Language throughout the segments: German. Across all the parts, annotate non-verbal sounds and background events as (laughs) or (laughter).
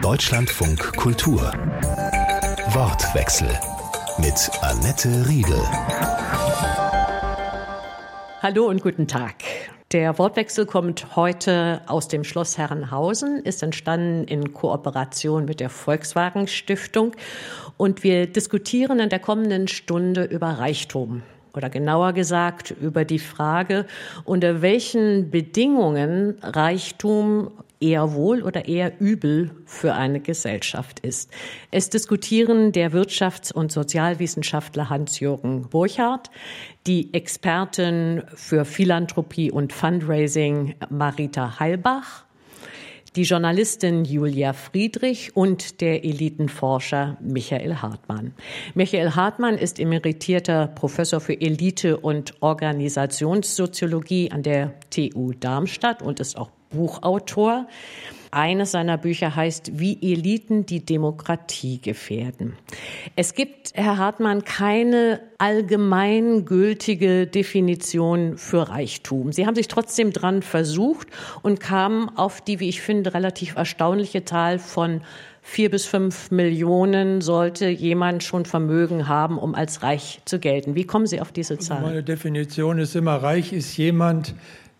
Deutschlandfunk Kultur. Wortwechsel mit Annette Riedel. Hallo und guten Tag. Der Wortwechsel kommt heute aus dem Schloss Herrenhausen, ist entstanden in Kooperation mit der Volkswagen Stiftung und wir diskutieren in der kommenden Stunde über Reichtum oder genauer gesagt über die Frage, unter welchen Bedingungen Reichtum eher wohl oder eher übel für eine Gesellschaft ist. Es diskutieren der Wirtschafts- und Sozialwissenschaftler Hans-Jürgen Burchardt, die Expertin für Philanthropie und Fundraising Marita Heilbach, die Journalistin Julia Friedrich und der Elitenforscher Michael Hartmann. Michael Hartmann ist emeritierter Professor für Elite- und Organisationssoziologie an der TU Darmstadt und ist auch Buchautor. Eines seiner Bücher heißt Wie Eliten die Demokratie gefährden. Es gibt, Herr Hartmann, keine allgemeingültige Definition für Reichtum. Sie haben sich trotzdem dran versucht und kamen auf die, wie ich finde, relativ erstaunliche Zahl von vier bis fünf Millionen sollte jemand schon Vermögen haben, um als reich zu gelten. Wie kommen Sie auf diese also Zahl? Meine Definition ist immer, reich ist jemand,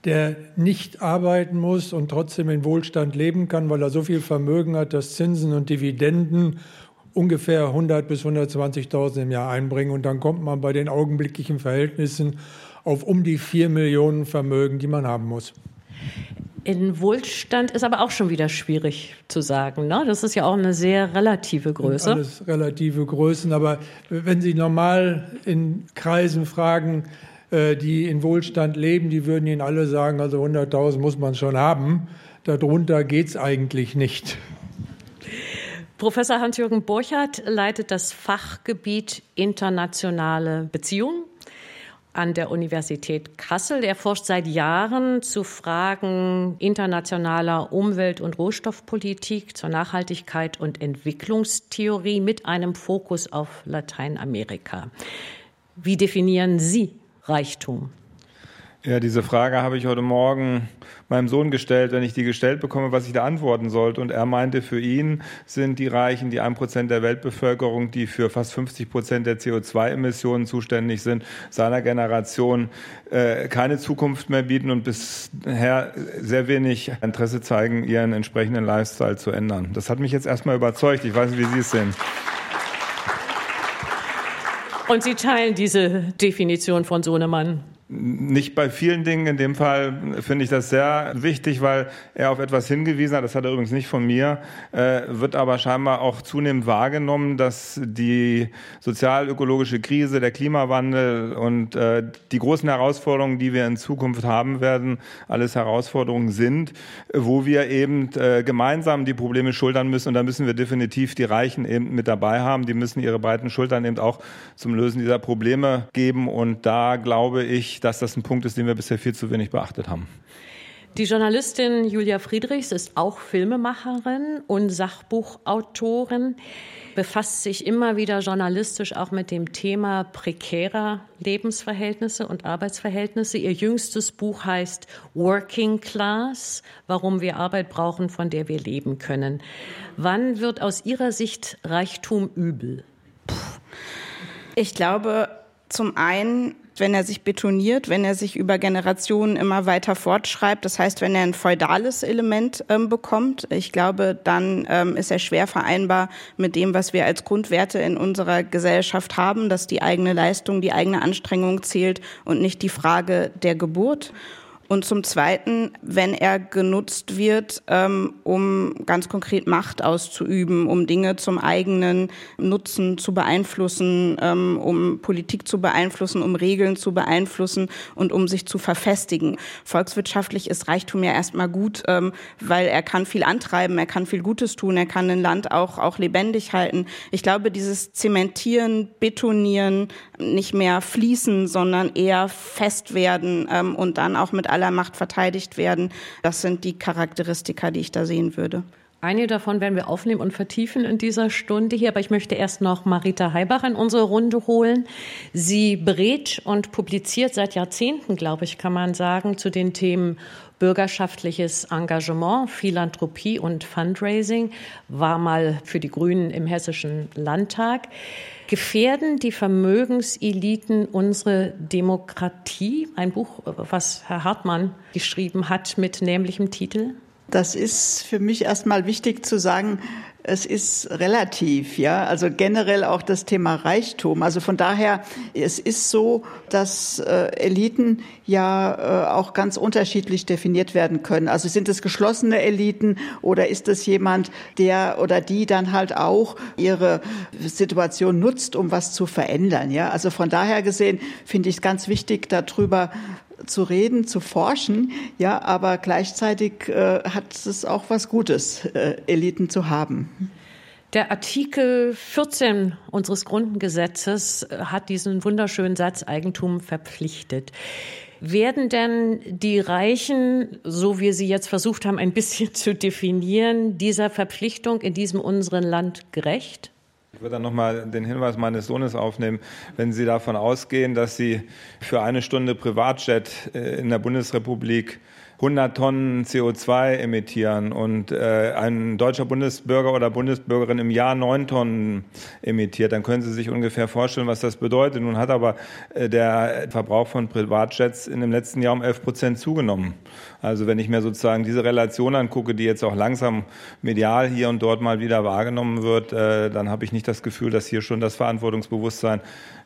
der nicht arbeiten muss und trotzdem in Wohlstand leben kann, weil er so viel Vermögen hat, dass Zinsen und Dividenden ungefähr 100 bis 120.000 im Jahr einbringen. Und dann kommt man bei den augenblicklichen Verhältnissen auf um die 4 Millionen Vermögen, die man haben muss. In Wohlstand ist aber auch schon wieder schwierig zu sagen. Ne? Das ist ja auch eine sehr relative Größe. Alles relative Größen. Aber wenn Sie normal in Kreisen fragen, die in Wohlstand leben, die würden Ihnen alle sagen, also 100.000 muss man schon haben. Darunter geht es eigentlich nicht. Professor Hans-Jürgen Borchardt leitet das Fachgebiet internationale Beziehungen an der Universität Kassel. Er forscht seit Jahren zu Fragen internationaler Umwelt- und Rohstoffpolitik, zur Nachhaltigkeit und Entwicklungstheorie mit einem Fokus auf Lateinamerika. Wie definieren Sie Reichtum? Ja, diese Frage habe ich heute Morgen meinem Sohn gestellt, wenn ich die gestellt bekomme, was ich da antworten sollte. Und er meinte, für ihn sind die Reichen die ein Prozent der Weltbevölkerung, die für fast 50 Prozent der CO2-Emissionen zuständig sind, seiner Generation äh, keine Zukunft mehr bieten und bisher sehr wenig Interesse zeigen, ihren entsprechenden Lifestyle zu ändern. Das hat mich jetzt erstmal überzeugt. Ich weiß nicht, wie Sie es sehen. Und Sie teilen diese Definition von Sohnemann? Nicht bei vielen Dingen. In dem Fall finde ich das sehr wichtig, weil er auf etwas hingewiesen hat. Das hat er übrigens nicht von mir. Äh, wird aber scheinbar auch zunehmend wahrgenommen, dass die sozial-ökologische Krise, der Klimawandel und äh, die großen Herausforderungen, die wir in Zukunft haben werden, alles Herausforderungen sind, wo wir eben äh, gemeinsam die Probleme schultern müssen. Und da müssen wir definitiv die Reichen eben mit dabei haben. Die müssen ihre breiten Schultern eben auch zum Lösen dieser Probleme geben. Und da glaube ich, dass das ein Punkt ist, den wir bisher viel zu wenig beachtet haben. Die Journalistin Julia Friedrichs ist auch Filmemacherin und Sachbuchautorin, befasst sich immer wieder journalistisch auch mit dem Thema prekärer Lebensverhältnisse und Arbeitsverhältnisse. Ihr jüngstes Buch heißt Working Class, warum wir Arbeit brauchen, von der wir leben können. Wann wird aus Ihrer Sicht Reichtum übel? Ich glaube, zum einen wenn er sich betoniert, wenn er sich über Generationen immer weiter fortschreibt. Das heißt, wenn er ein feudales Element ähm, bekommt, ich glaube, dann ähm, ist er schwer vereinbar mit dem, was wir als Grundwerte in unserer Gesellschaft haben, dass die eigene Leistung, die eigene Anstrengung zählt und nicht die Frage der Geburt. Und zum Zweiten, wenn er genutzt wird, ähm, um ganz konkret Macht auszuüben, um Dinge zum eigenen Nutzen zu beeinflussen, ähm, um Politik zu beeinflussen, um Regeln zu beeinflussen und um sich zu verfestigen. Volkswirtschaftlich ist Reichtum ja erstmal gut, ähm, weil er kann viel antreiben, er kann viel Gutes tun, er kann ein Land auch, auch lebendig halten. Ich glaube, dieses Zementieren, Betonieren, nicht mehr fließen, sondern eher fest werden und dann auch mit aller Macht verteidigt werden. Das sind die Charakteristika, die ich da sehen würde. Einige davon werden wir aufnehmen und vertiefen in dieser Stunde hier, aber ich möchte erst noch Marita Heibach in unsere Runde holen. Sie berät und publiziert seit Jahrzehnten, glaube ich, kann man sagen, zu den Themen bürgerschaftliches Engagement, Philanthropie und Fundraising, war mal für die Grünen im Hessischen Landtag. Gefährden die Vermögenseliten unsere Demokratie? Ein Buch, was Herr Hartmann geschrieben hat mit nämlichem Titel? Das ist für mich erstmal wichtig zu sagen, es ist relativ, ja, also generell auch das Thema Reichtum. Also von daher, es ist so, dass äh, Eliten ja äh, auch ganz unterschiedlich definiert werden können. Also sind es geschlossene Eliten oder ist es jemand, der oder die dann halt auch ihre Situation nutzt, um was zu verändern, ja? Also von daher gesehen finde ich es ganz wichtig, darüber zu reden, zu forschen, ja, aber gleichzeitig äh, hat es auch was Gutes, äh, Eliten zu haben. Der Artikel 14 unseres Grundgesetzes äh, hat diesen wunderschönen Satz Eigentum verpflichtet. Werden denn die Reichen, so wie Sie jetzt versucht haben, ein bisschen (laughs) zu definieren, dieser Verpflichtung in diesem unseren Land gerecht? Ich würde dann nochmal den Hinweis meines Sohnes aufnehmen, wenn Sie davon ausgehen, dass Sie für eine Stunde Privatjet äh, in der Bundesrepublik 100 Tonnen CO2 emittieren und äh, ein deutscher Bundesbürger oder Bundesbürgerin im Jahr 9 Tonnen emittiert, dann können Sie sich ungefähr vorstellen, was das bedeutet. Nun hat aber äh, der Verbrauch von Privatjets in dem letzten Jahr um 11 Prozent zugenommen. Also wenn ich mir sozusagen diese Relation angucke, die jetzt auch langsam medial hier und dort mal wieder wahrgenommen wird, äh, dann habe ich nicht das Gefühl, dass hier schon das Verantwortungsbewusstsein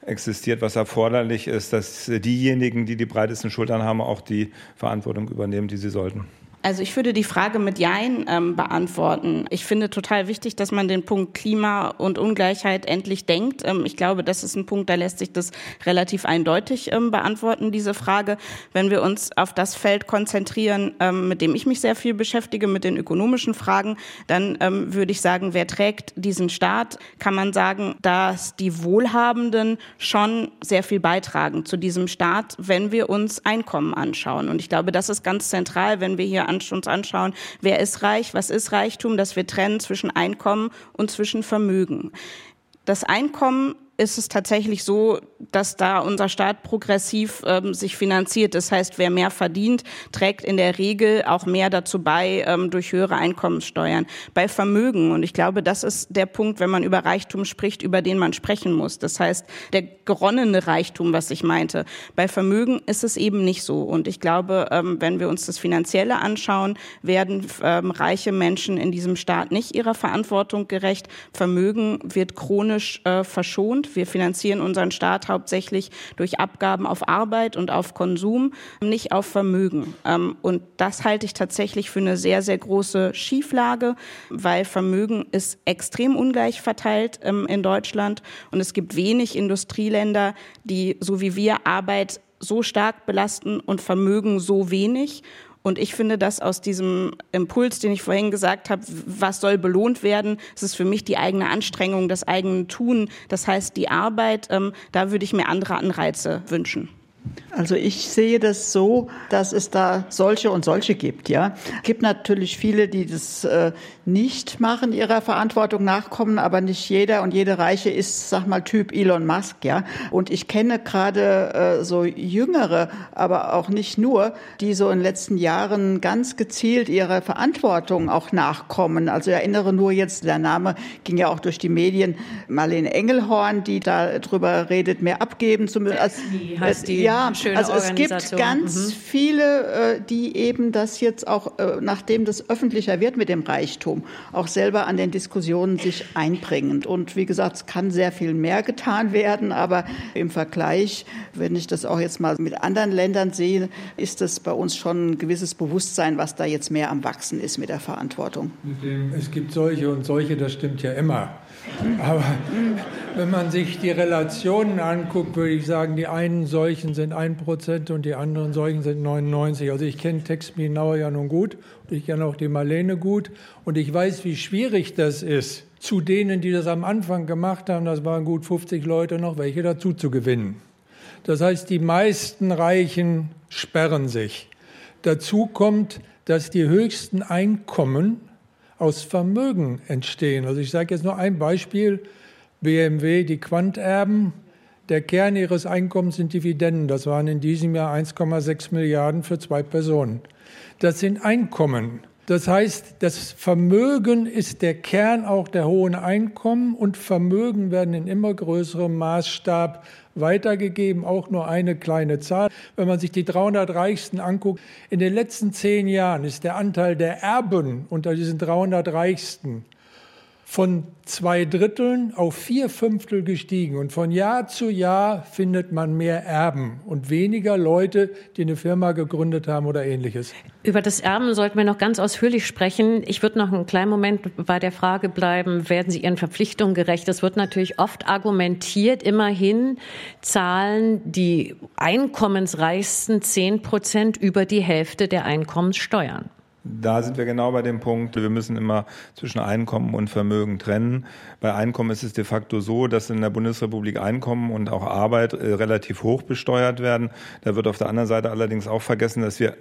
existiert, was erforderlich ist, dass diejenigen, die die breitesten Schultern haben, auch die Verantwortung übernehmen, die sie sollten. Also ich würde die Frage mit Jein ähm, beantworten. Ich finde total wichtig, dass man den Punkt Klima und Ungleichheit endlich denkt. Ähm, ich glaube, das ist ein Punkt, da lässt sich das relativ eindeutig ähm, beantworten, diese Frage. Wenn wir uns auf das Feld konzentrieren, ähm, mit dem ich mich sehr viel beschäftige, mit den ökonomischen Fragen, dann ähm, würde ich sagen, wer trägt diesen Staat, kann man sagen, dass die Wohlhabenden schon sehr viel beitragen zu diesem Staat, wenn wir uns Einkommen anschauen. Und ich glaube, das ist ganz zentral, wenn wir hier an uns anschauen, wer ist reich, was ist Reichtum, dass wir trennen zwischen Einkommen und zwischen Vermögen. Das Einkommen ist es tatsächlich so, dass da unser Staat progressiv ähm, sich finanziert. Das heißt, wer mehr verdient, trägt in der Regel auch mehr dazu bei ähm, durch höhere Einkommenssteuern. Bei Vermögen, und ich glaube, das ist der Punkt, wenn man über Reichtum spricht, über den man sprechen muss. Das heißt, der geronnene Reichtum, was ich meinte. Bei Vermögen ist es eben nicht so. Und ich glaube, ähm, wenn wir uns das Finanzielle anschauen, werden ähm, reiche Menschen in diesem Staat nicht ihrer Verantwortung gerecht. Vermögen wird chronisch äh, verschont. Wir finanzieren unseren Staat hauptsächlich durch Abgaben auf Arbeit und auf Konsum, nicht auf Vermögen. Ähm, und das halte ich tatsächlich für eine sehr, sehr große Schieflage, weil Vermögen ist extrem ungleich verteilt ähm, in Deutschland. Und es gibt wenig Industrieländer, die so wie wir Arbeit so stark belasten und Vermögen so wenig. Und ich finde, dass aus diesem Impuls, den ich vorhin gesagt habe, was soll belohnt werden, es ist für mich die eigene Anstrengung, das eigene Tun. Das heißt, die Arbeit, ähm, da würde ich mir andere Anreize wünschen. Also ich sehe das so, dass es da solche und solche gibt. Ja, es gibt natürlich viele, die das äh, nicht machen, ihrer Verantwortung nachkommen, aber nicht jeder und jede Reiche ist, sag mal, Typ Elon Musk. Ja, und ich kenne gerade äh, so Jüngere, aber auch nicht nur, die so in den letzten Jahren ganz gezielt ihrer Verantwortung auch nachkommen. Also ich erinnere nur jetzt, der Name ging ja auch durch die Medien, Marlene Engelhorn, die da drüber redet, mehr abgeben zu müssen. Als, heißt die, ja, Schöne also es gibt ganz mhm. viele, äh, die eben das jetzt auch, äh, nachdem das öffentlicher wird mit dem Reichtum, auch selber an den Diskussionen sich einbringen. Und wie gesagt, es kann sehr viel mehr getan werden, aber im Vergleich, wenn ich das auch jetzt mal mit anderen Ländern sehe, ist es bei uns schon ein gewisses Bewusstsein, was da jetzt mehr am Wachsen ist mit der Verantwortung. Es gibt solche und solche, das stimmt ja immer. Aber wenn man sich die Relationen anguckt, würde ich sagen, die einen solchen sind 1% und die anderen solchen sind 99. Also ich kenne Tex Minauer ja nun gut und ich kenne auch die Marlene gut und ich weiß, wie schwierig das ist, zu denen, die das am Anfang gemacht haben, das waren gut 50 Leute, noch welche dazu zu gewinnen. Das heißt, die meisten Reichen sperren sich. Dazu kommt, dass die höchsten Einkommen aus Vermögen entstehen. Also ich sage jetzt nur ein Beispiel, BMW, die Quanterben, Der Kern ihres Einkommens sind Dividenden. Das waren in diesem Jahr 1,6 Milliarden für zwei Personen. Das sind Einkommen. Das heißt, das Vermögen ist der Kern auch der hohen Einkommen und Vermögen werden in immer größerem Maßstab weitergegeben, auch nur eine kleine Zahl. Wenn man sich die 300 Reichsten anguckt, in den letzten zehn Jahren ist der Anteil der Erben unter diesen 300 Reichsten von zwei Dritteln auf vier Fünftel gestiegen. Und von Jahr zu Jahr findet man mehr Erben und weniger Leute, die eine Firma gegründet haben oder ähnliches. Über das Erben sollten wir noch ganz ausführlich sprechen. Ich würde noch einen kleinen Moment bei der Frage bleiben, werden Sie Ihren Verpflichtungen gerecht? Es wird natürlich oft argumentiert, immerhin zahlen die einkommensreichsten zehn Prozent über die Hälfte der Einkommenssteuern. Da sind wir genau bei dem Punkt, wir müssen immer zwischen Einkommen und Vermögen trennen. Bei Einkommen ist es de facto so, dass in der Bundesrepublik Einkommen und auch Arbeit äh, relativ hoch besteuert werden. Da wird auf der anderen Seite allerdings auch vergessen, dass wir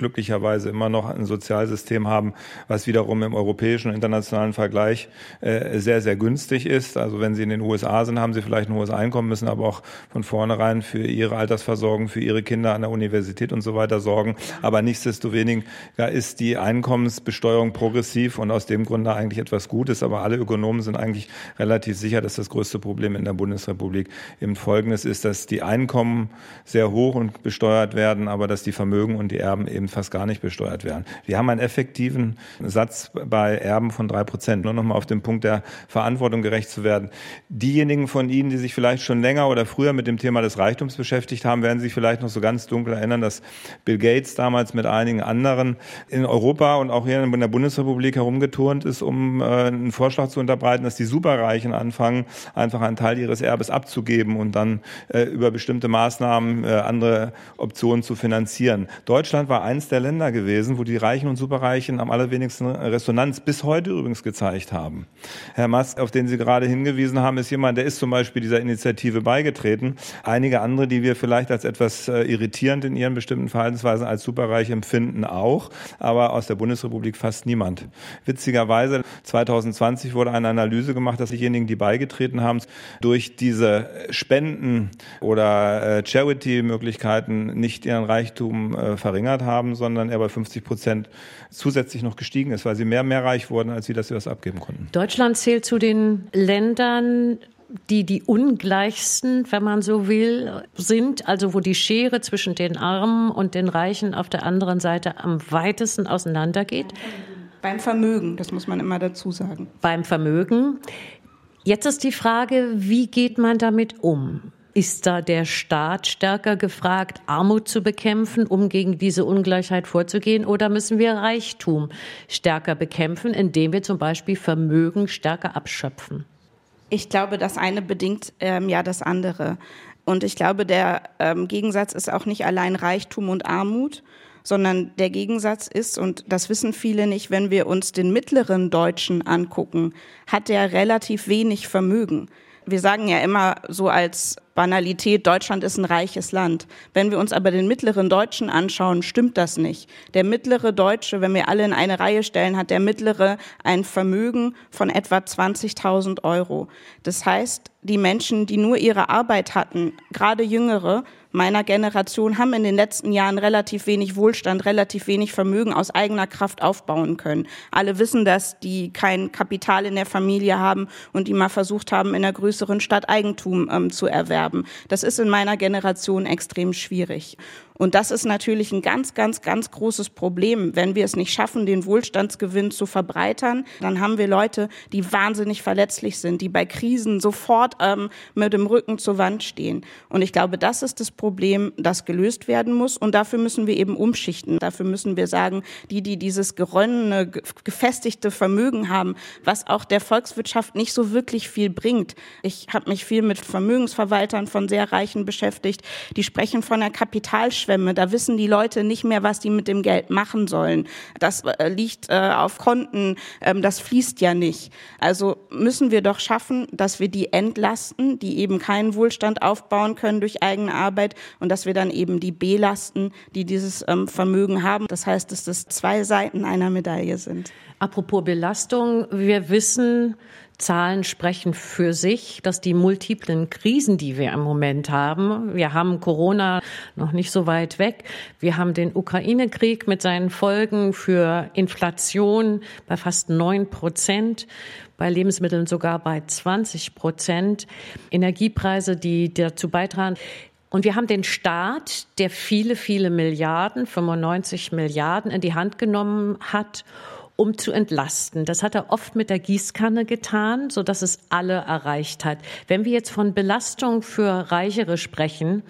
glücklicherweise immer noch ein Sozialsystem haben, was wiederum im europäischen und internationalen Vergleich äh, sehr, sehr günstig ist. Also wenn Sie in den USA sind, haben Sie vielleicht ein hohes Einkommen, müssen aber auch von vornherein für Ihre Altersversorgung, für Ihre Kinder an der Universität und so weiter sorgen. Aber nichtsdestoweniger ist die Einkommensbesteuerung progressiv und aus dem Grunde eigentlich etwas Gutes. Aber alle Ökonomen sind eigentlich relativ sicher, dass das größte Problem in der Bundesrepublik eben folgendes ist, dass die Einkommen sehr hoch und besteuert werden, aber dass die Vermögen und die Erben eben fast gar nicht besteuert werden. Wir haben einen effektiven Satz bei Erben von drei Prozent. Nur noch mal auf den Punkt der Verantwortung gerecht zu werden. Diejenigen von Ihnen, die sich vielleicht schon länger oder früher mit dem Thema des Reichtums beschäftigt haben, werden sich vielleicht noch so ganz dunkel erinnern, dass Bill Gates damals mit einigen anderen in Europa und auch hier in der Bundesrepublik herumgeturnt ist, um äh, einen Vorschlag zu unterbreiten, dass die Superreichen anfangen, einfach einen Teil ihres Erbes abzugeben und dann äh, über bestimmte Maßnahmen äh, andere Optionen zu finanzieren. Deutschland war eins der Länder gewesen, wo die Reichen und Superreichen am allerwenigsten Resonanz bis heute übrigens gezeigt haben. Herr Musk, auf den Sie gerade hingewiesen haben, ist jemand, der ist zum Beispiel dieser Initiative beigetreten. Einige andere, die wir vielleicht als etwas äh, irritierend in ihren bestimmten Verhaltensweisen als superreich empfinden, auch, aber aus der Bundesrepublik fast niemand. Witzigerweise, 2020 wurde eine Analyse gemacht, dass diejenigen, die beigetreten haben, durch diese Spenden oder äh, Charity-Möglichkeiten nicht ihren Reichtum äh, verringert haben haben, sondern er bei 50 Prozent zusätzlich noch gestiegen ist, weil sie mehr, mehr reich wurden, als sie das was abgeben konnten. Deutschland zählt zu den Ländern, die die ungleichsten, wenn man so will, sind, also wo die Schere zwischen den Armen und den Reichen auf der anderen Seite am weitesten auseinandergeht. Beim Vermögen, das muss man immer dazu sagen. Beim Vermögen. Jetzt ist die Frage, wie geht man damit um? Ist da der Staat stärker gefragt, Armut zu bekämpfen, um gegen diese Ungleichheit vorzugehen? Oder müssen wir Reichtum stärker bekämpfen, indem wir zum Beispiel Vermögen stärker abschöpfen? Ich glaube, das eine bedingt ähm, ja das andere. Und ich glaube, der ähm, Gegensatz ist auch nicht allein Reichtum und Armut, sondern der Gegensatz ist, und das wissen viele nicht, wenn wir uns den mittleren Deutschen angucken, hat er relativ wenig Vermögen. Wir sagen ja immer so als Banalität, Deutschland ist ein reiches Land. Wenn wir uns aber den mittleren Deutschen anschauen, stimmt das nicht. Der mittlere Deutsche, wenn wir alle in eine Reihe stellen, hat der mittlere ein Vermögen von etwa 20.000 Euro. Das heißt, die Menschen, die nur ihre Arbeit hatten, gerade Jüngere, meiner Generation haben in den letzten Jahren relativ wenig Wohlstand, relativ wenig Vermögen aus eigener Kraft aufbauen können. Alle wissen das, die kein Kapital in der Familie haben und die mal versucht haben, in einer größeren Stadt Eigentum ähm, zu erwerben. Das ist in meiner Generation extrem schwierig. Und das ist natürlich ein ganz, ganz, ganz großes Problem. Wenn wir es nicht schaffen, den Wohlstandsgewinn zu verbreitern, dann haben wir Leute, die wahnsinnig verletzlich sind, die bei Krisen sofort ähm, mit dem Rücken zur Wand stehen. Und ich glaube, das ist das Problem, das gelöst werden muss. Und dafür müssen wir eben umschichten. Dafür müssen wir sagen, die, die dieses geronnene, gefestigte Vermögen haben, was auch der Volkswirtschaft nicht so wirklich viel bringt. Ich habe mich viel mit Vermögensverwaltern von sehr Reichen beschäftigt. Die sprechen von einer Kapitalschwäche Geldschwemme. Da wissen die Leute nicht mehr, was die mit dem Geld machen sollen. Das äh, liegt äh, auf Konten, ähm, das fließt ja nicht. Also müssen wir doch schaffen, dass wir die entlasten, die eben keinen Wohlstand aufbauen können durch eigene Arbeit und dass wir dann eben die belasten, die dieses ähm, Vermögen haben. Das heißt, dass das zwei Seiten einer Medaille sind. Apropos Belastung, wir wissen, Zahlen sprechen für sich, dass die multiplen Krisen, die wir im Moment haben, wir haben Corona noch nicht so weit weg, wir haben den Ukraine-Krieg mit seinen Folgen für Inflation bei fast neun Prozent, bei Lebensmitteln sogar bei 20 Prozent, Energiepreise, die dazu beitragen. Und wir haben den Staat, der viele, viele Milliarden, 95 Milliarden in die Hand genommen hat, um zu entlasten. Das hat er oft mit der Gießkanne getan, so dass es alle erreicht hat. Wenn wir jetzt von Belastung für Reichere sprechen,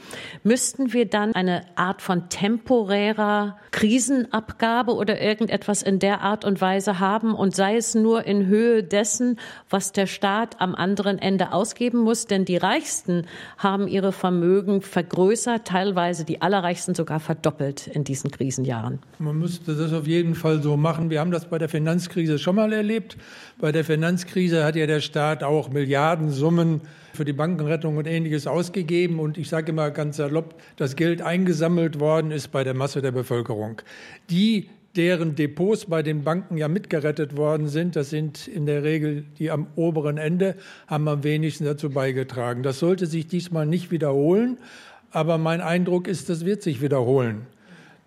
müssten wir dann eine Art von temporärer Krisenabgabe oder irgendetwas in der Art und Weise haben und sei es nur in Höhe dessen, was der Staat am anderen Ende ausgeben muss, denn die Reichsten haben ihre Vermögen vergrößert, teilweise die Allerreichsten sogar verdoppelt in diesen Krisenjahren. Man müsste das auf jeden Fall so machen. Wir haben das bei der Finanzkrise schon mal erlebt. Bei der Finanzkrise hat ja der Staat auch Milliardensummen für die Bankenrettung und ähnliches ausgegeben. Und ich sage immer ganz salopp, das Geld eingesammelt worden ist bei der Masse der Bevölkerung. Die, deren Depots bei den Banken ja mitgerettet worden sind, das sind in der Regel die am oberen Ende, haben am wenigsten dazu beigetragen. Das sollte sich diesmal nicht wiederholen. Aber mein Eindruck ist, das wird sich wiederholen.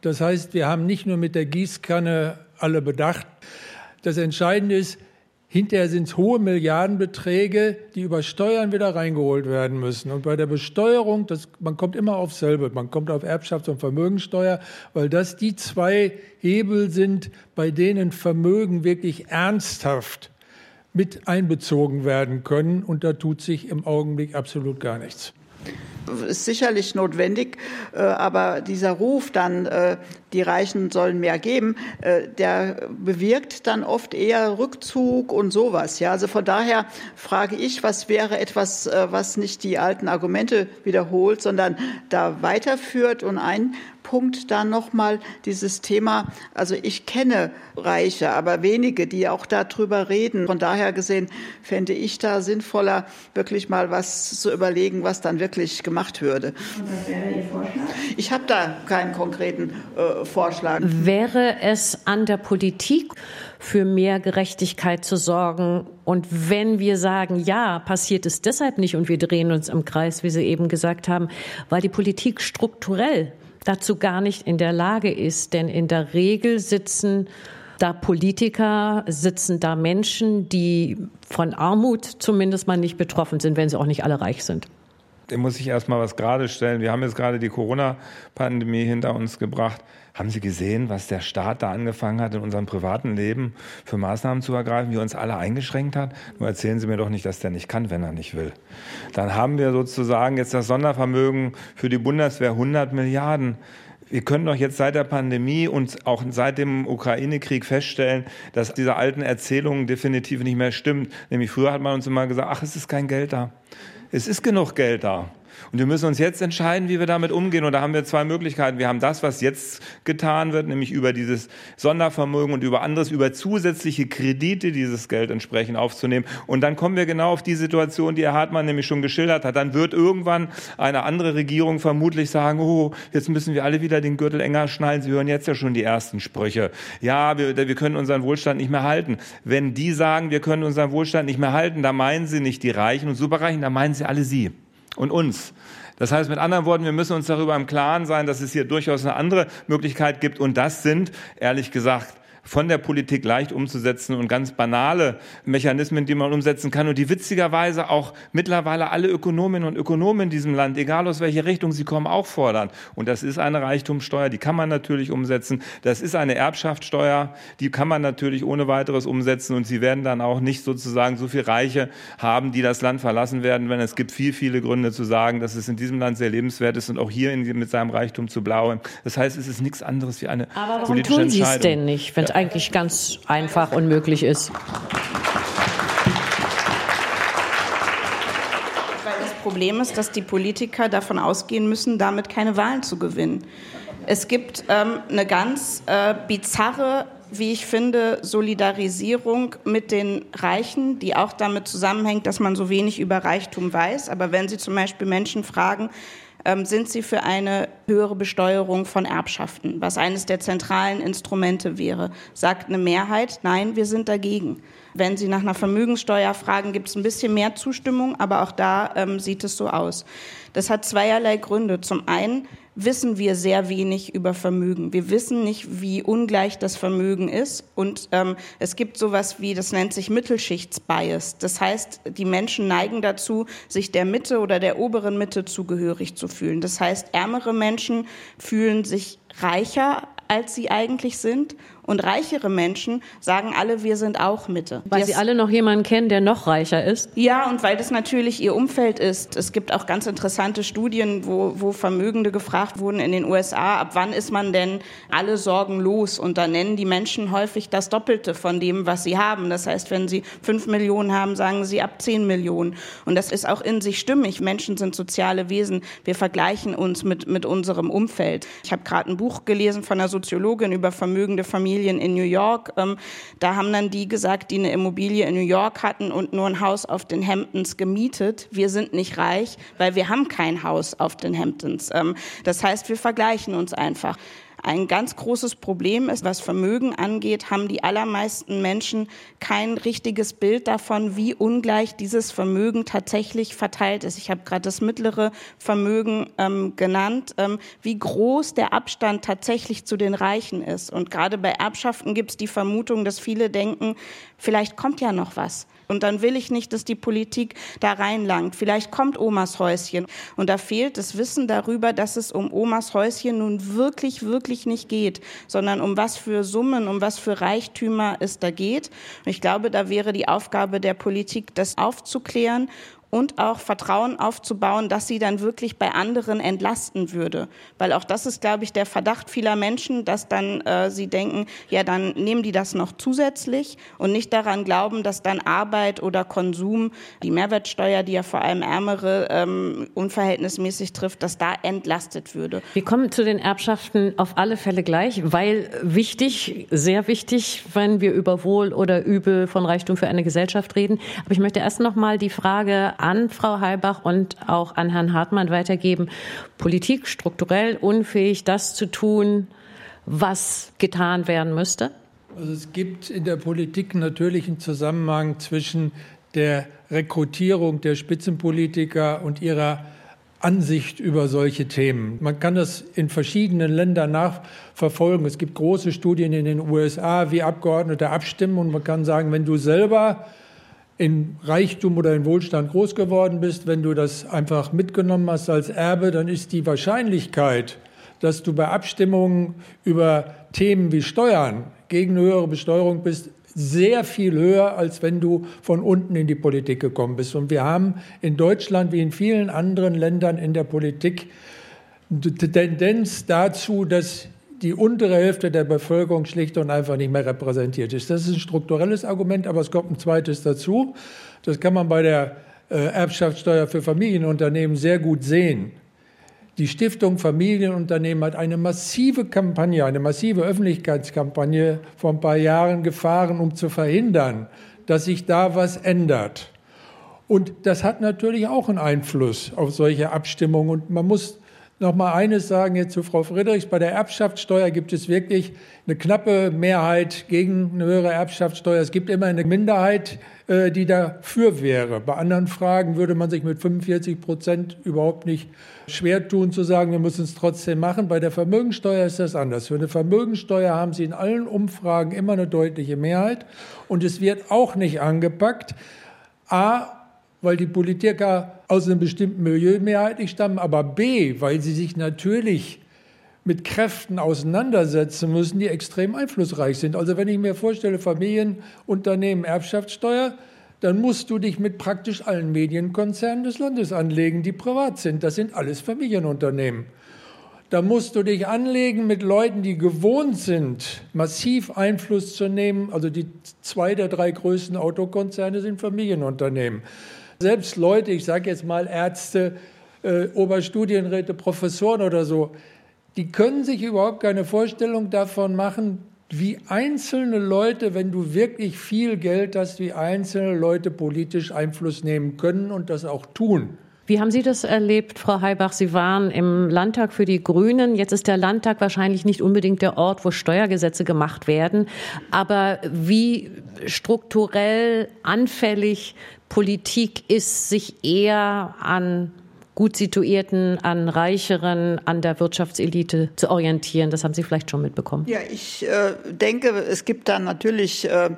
Das heißt, wir haben nicht nur mit der Gießkanne alle bedacht. Das Entscheidende ist, hinterher sind es hohe Milliardenbeträge, die über Steuern wieder reingeholt werden müssen. Und bei der Besteuerung, das, man kommt immer auf selbe, man kommt auf Erbschafts- und Vermögensteuer, weil das die zwei Hebel sind, bei denen Vermögen wirklich ernsthaft mit einbezogen werden können. Und da tut sich im Augenblick absolut gar nichts ist sicherlich notwendig, äh, aber dieser Ruf dann, äh, die Reichen sollen mehr geben, äh, der bewirkt dann oft eher Rückzug und sowas. Ja, also von daher frage ich, was wäre etwas, was nicht die alten Argumente wiederholt, sondern da weiterführt und ein Punkt dann nochmal dieses Thema, also ich kenne Reiche, aber wenige, die auch darüber reden. Von daher gesehen fände ich da sinnvoller, wirklich mal was zu überlegen, was dann wirklich gemacht würde. Und was wäre Ihr Vorschlag? Ich habe da keinen konkreten äh, Vorschlag. Wäre es an der Politik, für mehr Gerechtigkeit zu sorgen. Und wenn wir sagen, ja, passiert es deshalb nicht und wir drehen uns im Kreis, wie Sie eben gesagt haben, weil die Politik strukturell dazu gar nicht in der Lage ist. Denn in der Regel sitzen da Politiker, sitzen da Menschen, die von Armut zumindest mal nicht betroffen sind, wenn sie auch nicht alle reich sind. Da muss ich erst mal was gerade stellen. Wir haben jetzt gerade die Corona-Pandemie hinter uns gebracht. Haben Sie gesehen, was der Staat da angefangen hat, in unserem privaten Leben für Maßnahmen zu ergreifen, wie er uns alle eingeschränkt hat? Nur erzählen Sie mir doch nicht, dass der nicht kann, wenn er nicht will. Dann haben wir sozusagen jetzt das Sondervermögen für die Bundeswehr 100 Milliarden. Wir können doch jetzt seit der Pandemie und auch seit dem Ukraine-Krieg feststellen, dass diese alten Erzählungen definitiv nicht mehr stimmen. Nämlich früher hat man uns immer gesagt, ach, es ist kein Geld da. Es ist genug Geld da. Und wir müssen uns jetzt entscheiden, wie wir damit umgehen. Und da haben wir zwei Möglichkeiten. Wir haben das, was jetzt getan wird, nämlich über dieses Sondervermögen und über anderes, über zusätzliche Kredite dieses Geld entsprechend aufzunehmen. Und dann kommen wir genau auf die Situation, die Herr Hartmann nämlich schon geschildert hat. Dann wird irgendwann eine andere Regierung vermutlich sagen, oh, jetzt müssen wir alle wieder den Gürtel enger schnallen. Sie hören jetzt ja schon die ersten Sprüche. Ja, wir, wir können unseren Wohlstand nicht mehr halten. Wenn die sagen, wir können unseren Wohlstand nicht mehr halten, da meinen sie nicht die Reichen und Superreichen, da meinen sie alle sie und uns. Das heißt mit anderen Worten, wir müssen uns darüber im Klaren sein, dass es hier durchaus eine andere Möglichkeit gibt. Und das sind, ehrlich gesagt, von der Politik leicht umzusetzen und ganz banale Mechanismen, die man umsetzen kann und die witzigerweise auch mittlerweile alle Ökonominnen und Ökonomen in diesem Land, egal aus welcher Richtung sie kommen, auch fordern. Und das ist eine Reichtumssteuer, die kann man natürlich umsetzen. Das ist eine Erbschaftssteuer, die kann man natürlich ohne weiteres umsetzen und sie werden dann auch nicht sozusagen so viel Reiche haben, die das Land verlassen werden, wenn es gibt viel, viele Gründe zu sagen, dass es in diesem Land sehr lebenswert ist und auch hier in, mit seinem Reichtum zu blauen. Das heißt, es ist nichts anderes wie eine Aber warum politische tun Sie es denn nicht, wenn eigentlich ganz einfach und möglich ist. Problem ist, dass die Politiker davon ausgehen müssen, damit keine Wahlen zu gewinnen. Es gibt ähm, eine ganz äh, bizarre wie ich finde, Solidarisierung mit den Reichen, die auch damit zusammenhängt, dass man so wenig über Reichtum weiß. Aber wenn Sie zum Beispiel Menschen fragen, sind Sie für eine höhere Besteuerung von Erbschaften, was eines der zentralen Instrumente wäre. Sagt eine Mehrheit, nein, wir sind dagegen. Wenn Sie nach einer Vermögenssteuer fragen, gibt es ein bisschen mehr Zustimmung, aber auch da ähm, sieht es so aus. Das hat zweierlei Gründe. Zum einen wissen wir sehr wenig über Vermögen. Wir wissen nicht, wie ungleich das Vermögen ist. Und ähm, es gibt sowas wie, das nennt sich Mittelschichtsbias. Das heißt, die Menschen neigen dazu, sich der Mitte oder der oberen Mitte zugehörig zu fühlen. Das heißt, ärmere Menschen fühlen sich reicher als sie eigentlich sind und reichere Menschen sagen alle, wir sind auch Mitte. Weil das, sie alle noch jemanden kennen, der noch reicher ist? Ja, und weil das natürlich ihr Umfeld ist. Es gibt auch ganz interessante Studien, wo, wo Vermögende gefragt wurden in den USA, ab wann ist man denn alle Sorgen los? Und da nennen die Menschen häufig das Doppelte von dem, was sie haben. Das heißt, wenn sie fünf Millionen haben, sagen sie ab zehn Millionen. Und das ist auch in sich stimmig. Menschen sind soziale Wesen. Wir vergleichen uns mit, mit unserem Umfeld. Ich habe gerade ein Buch gelesen von einer Soziologin über vermögende Familien Familien in New York. Ähm, da haben dann die gesagt, die eine Immobilie in New York hatten und nur ein Haus auf den Hamptons gemietet. Wir sind nicht reich, weil wir haben kein Haus auf den Hamptons. Ähm, das heißt, wir vergleichen uns einfach. Ein ganz großes Problem ist, was Vermögen angeht, haben die allermeisten Menschen kein richtiges Bild davon, wie ungleich dieses Vermögen tatsächlich verteilt ist. Ich habe gerade das mittlere Vermögen ähm, genannt, ähm, wie groß der Abstand tatsächlich zu den Reichen ist. Und gerade bei Erbschaften gibt es die Vermutung, dass viele denken, vielleicht kommt ja noch was. Und dann will ich nicht, dass die Politik da reinlangt. Vielleicht kommt Omas Häuschen. Und da fehlt das Wissen darüber, dass es um Omas Häuschen nun wirklich, wirklich nicht geht, sondern um was für Summen, um was für Reichtümer es da geht. Und ich glaube, da wäre die Aufgabe der Politik, das aufzuklären und auch Vertrauen aufzubauen, dass sie dann wirklich bei anderen entlasten würde. Weil auch das ist, glaube ich, der Verdacht vieler Menschen, dass dann äh, sie denken, ja, dann nehmen die das noch zusätzlich und nicht daran glauben, dass dann Arbeit oder Konsum, die Mehrwertsteuer, die ja vor allem Ärmere ähm, unverhältnismäßig trifft, dass da entlastet würde. Wir kommen zu den Erbschaften auf alle Fälle gleich, weil wichtig, sehr wichtig, wenn wir über Wohl oder Übel von Reichtum für eine Gesellschaft reden. Aber ich möchte erst noch mal die Frage an Frau Heilbach und auch an Herrn Hartmann weitergeben. Politik strukturell unfähig, das zu tun, was getan werden müsste? Also es gibt in der Politik natürlich einen Zusammenhang zwischen der Rekrutierung der Spitzenpolitiker und ihrer Ansicht über solche Themen. Man kann das in verschiedenen Ländern nachverfolgen. Es gibt große Studien in den USA, wie Abgeordnete abstimmen und man kann sagen, wenn du selber in Reichtum oder in Wohlstand groß geworden bist, wenn du das einfach mitgenommen hast als Erbe, dann ist die Wahrscheinlichkeit, dass du bei Abstimmungen über Themen wie Steuern gegen höhere Besteuerung bist, sehr viel höher, als wenn du von unten in die Politik gekommen bist. Und wir haben in Deutschland wie in vielen anderen Ländern in der Politik die Tendenz dazu, dass die untere Hälfte der Bevölkerung schlicht und einfach nicht mehr repräsentiert ist. Das ist ein strukturelles Argument, aber es kommt ein zweites dazu. Das kann man bei der äh, Erbschaftssteuer für Familienunternehmen sehr gut sehen. Die Stiftung Familienunternehmen hat eine massive Kampagne, eine massive Öffentlichkeitskampagne vor ein paar Jahren gefahren, um zu verhindern, dass sich da was ändert. Und das hat natürlich auch einen Einfluss auf solche Abstimmungen. Und man muss noch mal eines sagen jetzt zu Frau Friedrichs. Bei der Erbschaftssteuer gibt es wirklich eine knappe Mehrheit gegen eine höhere Erbschaftssteuer. Es gibt immer eine Minderheit, äh, die dafür wäre. Bei anderen Fragen würde man sich mit 45 Prozent überhaupt nicht schwer tun zu sagen, wir müssen es trotzdem machen. Bei der Vermögensteuer ist das anders. Für eine Vermögensteuer haben Sie in allen Umfragen immer eine deutliche Mehrheit und es wird auch nicht angepackt. A, weil die Politiker aus einem bestimmten Milieu mehrheitlich stammen, aber B, weil sie sich natürlich mit Kräften auseinandersetzen müssen, die extrem einflussreich sind. Also wenn ich mir vorstelle, Familienunternehmen, Erbschaftssteuer, dann musst du dich mit praktisch allen Medienkonzernen des Landes anlegen, die privat sind. Das sind alles Familienunternehmen. Da musst du dich anlegen mit Leuten, die gewohnt sind, massiv Einfluss zu nehmen. Also die zwei der drei größten Autokonzerne sind Familienunternehmen. Selbst Leute, ich sage jetzt mal Ärzte, äh, Oberstudienräte, Professoren oder so, die können sich überhaupt keine Vorstellung davon machen, wie einzelne Leute, wenn du wirklich viel Geld hast, wie einzelne Leute politisch Einfluss nehmen können und das auch tun. Wie haben Sie das erlebt, Frau Heibach? Sie waren im Landtag für die Grünen. Jetzt ist der Landtag wahrscheinlich nicht unbedingt der Ort, wo Steuergesetze gemacht werden. Aber wie strukturell anfällig Politik ist, sich eher an gut situierten, an reicheren, an der Wirtschaftselite zu orientieren. Das haben Sie vielleicht schon mitbekommen. Ja, ich äh, denke, es gibt da natürlich äh,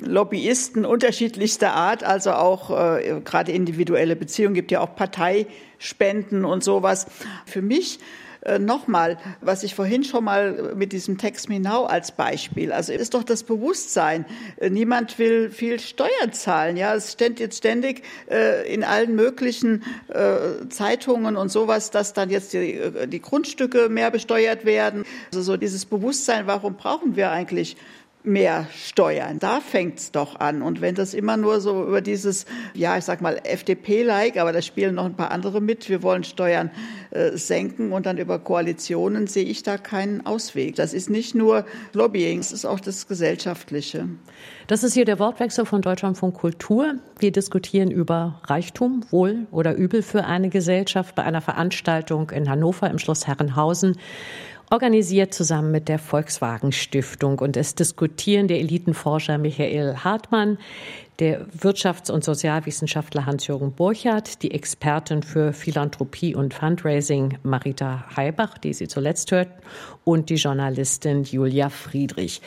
Lobbyisten unterschiedlichster Art, also auch äh, gerade individuelle Beziehungen, gibt ja auch Parteispenden und sowas. Für mich äh, Nochmal, was ich vorhin schon mal mit diesem Text Now als Beispiel, also ist doch das Bewusstsein, äh, niemand will viel Steuern zahlen. Ja, es steht jetzt ständig äh, in allen möglichen äh, Zeitungen und sowas, dass dann jetzt die, äh, die Grundstücke mehr besteuert werden. Also so dieses Bewusstsein, warum brauchen wir eigentlich mehr steuern. Da fängt's doch an. Und wenn das immer nur so über dieses, ja, ich sag mal FDP-like, aber da spielen noch ein paar andere mit, wir wollen Steuern äh, senken und dann über Koalitionen sehe ich da keinen Ausweg. Das ist nicht nur Lobbying, es ist auch das Gesellschaftliche. Das ist hier der Wortwechsel von Deutschlandfunk Kultur. Wir diskutieren über Reichtum, Wohl oder Übel für eine Gesellschaft bei einer Veranstaltung in Hannover im Schloss Herrenhausen organisiert zusammen mit der Volkswagen Stiftung. Und es diskutieren der Elitenforscher Michael Hartmann, der Wirtschafts- und Sozialwissenschaftler Hans-Jürgen Burchardt, die Expertin für Philanthropie und Fundraising Marita Heibach, die Sie zuletzt hört, und die Journalistin Julia Friedrich.